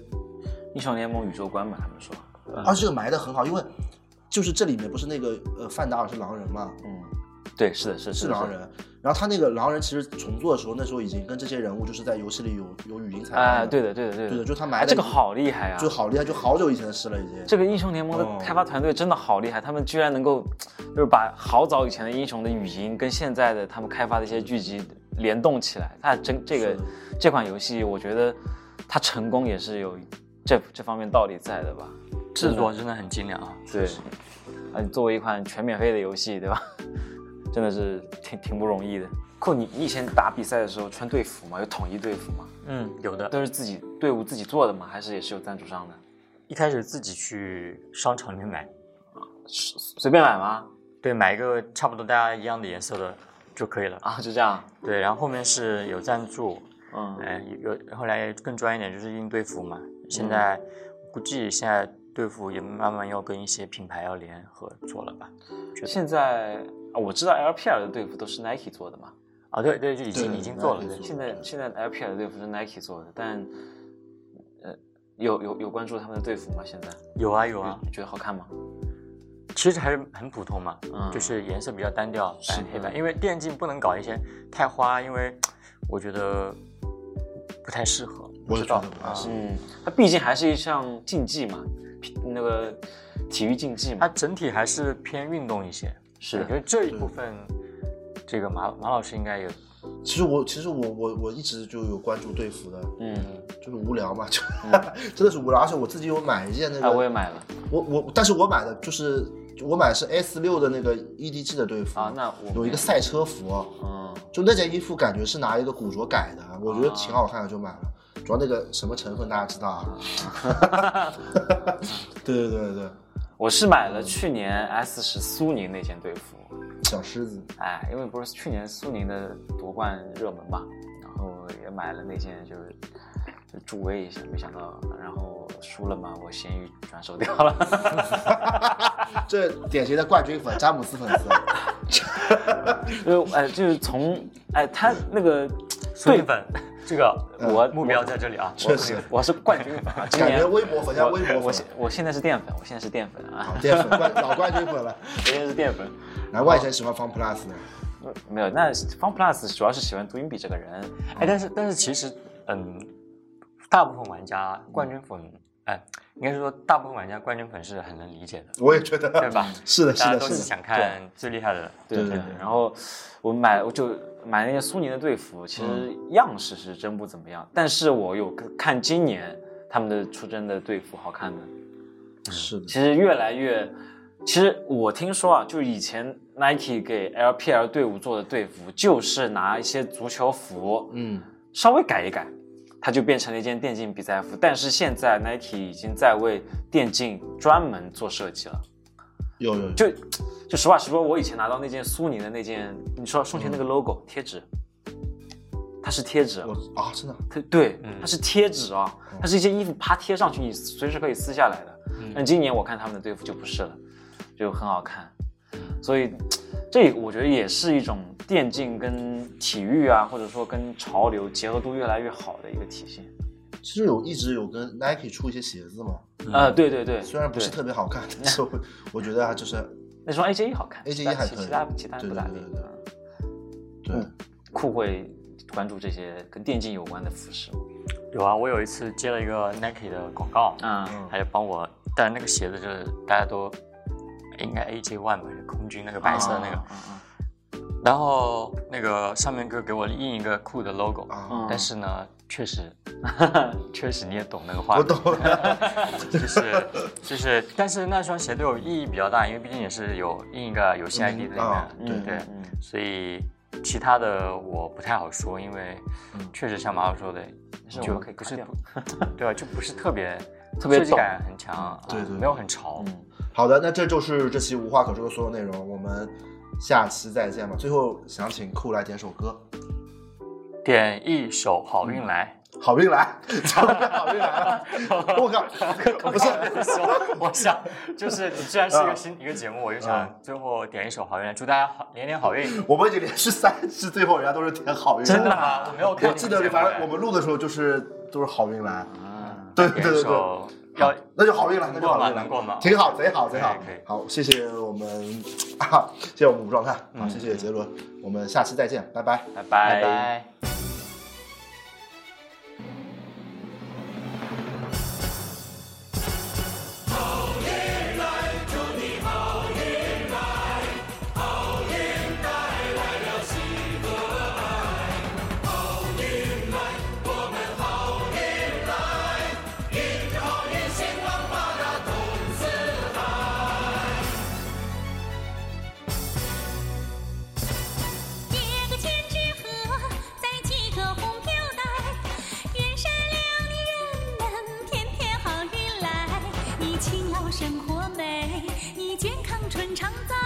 英雄联盟宇宙观嘛，他们说。而且这个埋的很好，因为就是这里面不是那个呃范达尔是狼人嘛，嗯，对，是的，是的是狼。人。然后他那个狼人其实重做的时候，那时候已经跟这些人物就是在游戏里有有语音采访哎，了对的，对的，对的，对的，就他埋的哎这个好厉害啊！就好厉害，就好久以前的事了已经。这个英雄联盟的哦开发团队真的好厉害，他们居然能够就是把好早以前的英雄的语音跟现在的他们开发的一些剧集联动起来。他真这个这款游戏，我觉得它成功也是有这这方面道理在的吧？制作真的很精良啊。对，而且作为一款全免费的游戏，对吧？真的是挺挺不容易的。酷你你以前打比赛的时候穿队服吗？有统一队服吗？嗯，有的。都是自己队伍自己做的吗？还是也是有赞助商的？一开始自己去商场里面买，随便买吗？对，买一个差不多大家一样的颜色的就可以了。啊，就这样。对，然后后面是有赞助，嗯，哎，有有后来更专业一点就是应对服嘛。现在估计现在队服也慢慢要跟一些品牌要联合做了吧？现在啊，我知道 LPL 的队服都是 Nike 做的嘛。啊，对对，就已经已经做了。现在现在 LPL 的队服是 Nike 做的，但呃，有有有关注他们的队服吗？现在有啊有啊，你觉得好看吗？其实还是很普通嘛，嗯就是颜色比较单调，是白黑白。因为电竞不能搞一些太花，因为我觉得不太适合。不知道嗯，它毕竟还是一项竞技嘛，那个体育竞技嘛它嘛。整体还是偏运动一些。是的，我觉得这一部分，这个马马老师应该也其实我其实我我我一直就有关注队服的，嗯，就是无聊嘛，就、真的是无聊。而且我自己有买一件那个，啊，我也买了我我，但是我买的就是我买的是 S 六的那个 EDG 的队服啊，那我有一个赛车服，嗯，就那件衣服感觉是拿一个古着改的，我觉得挺好看的，就买了。主要那个什么成分大家知道啊？对对对对对，我是买了去年 S 十苏宁那件队服，小狮子，哎，因为不是去年苏宁的夺冠热门嘛，然后也买了那件就就助威一下，没想到然后输了嘛，我咸鱼转手掉了。这典型的冠军粉，詹姆斯粉丝。就哎，就是从哎他那个对粉，这个我目标在这里啊。确实，我是冠军粉啊，今感觉年微博粉像微博粉我我现，我现在是淀粉，我现在是淀粉啊，好淀粉冠老冠军粉了，我现在是淀粉。难怪以前喜欢 Fun Plus 呢。没有，那 Fun Plus 主要是喜欢杜云比这个人，哎，但是但是其实，嗯，大部分玩家冠军粉，哎，应该是说大部分玩家冠军粉是很能理解的，我也觉得，对吧？是的，是的，大家都是。想看最厉害的。对对对。对。然后我买我就买那些苏宁的队服，其实样式是真不怎么样，但是我有看今年他们的出征的队服好看的，是的，其实越来越，其实我听说啊，就是以前 Nike 给 LPL 队伍做的队服，就是拿一些足球服嗯，稍微改一改，它就变成了一件电竞比赛服。但是现在 Nike 已经在为电竞专门做设计了。有有有，就就实话实说，我以前拿到那件苏宁的那件，你说胸前那个 logo 贴纸，它是贴纸，我啊，真的，它对，它是贴纸啊，它是一件衣服啪贴上去，你随时可以撕下来的。但今年我看他们的队服就不是了，就很好看，所以这我觉得也是一种电竞跟体育啊，或者说跟潮流结合度越来越好的一个体现。其实有一直有跟 Nike 出一些鞋子嘛，啊，对对对，虽然不是特别好看，但是我我觉得啊就是那双 AJ 好看 AJ 一还可以其其他其他对不咋地对对对。对嗯酷会关注这些跟电竞有关的服饰？有啊，我有一次接了一个 Nike 的广告，嗯，他就帮我，但是那个鞋子就是大家都应该 AJ One 吧，就空军那个白色那个，然后那个上面哥给我印一个酷的 logo，、但是呢，确实，确实你也懂那个话，我懂。了，就是就是，但是那双鞋对我意义比较大，因为毕竟也是有印一个游戏 ID 在里面，啊嗯对对，嗯。所以其他的我不太好说，因为确实像马老说的，就可以不是不，对吧，就不是特别特别设计感很强，啊对对没有很潮。嗯，好的，那这就是这期无话可说的所有内容，我们下期再见吧。最后想请酷来点首歌，点一首《好运来好运来，好运来 了，我靠，不是，》我想，就是你既然是一个新一个节目，我就想最后点一首《好运来》，祝大家好连连好运。我们已经连续三次，最后人家都是点好运来，真的吗？我没有看我记得，反正我们录的时候就是都是好运来，对对对对对。首要那就好运了，那就好运了，能过吗挺好，贼好，贼好。好，谢谢我们啊，谢谢我们武状态，好，嗯谢谢杰伦，我们下期再见，拜拜。拜拜拜。常在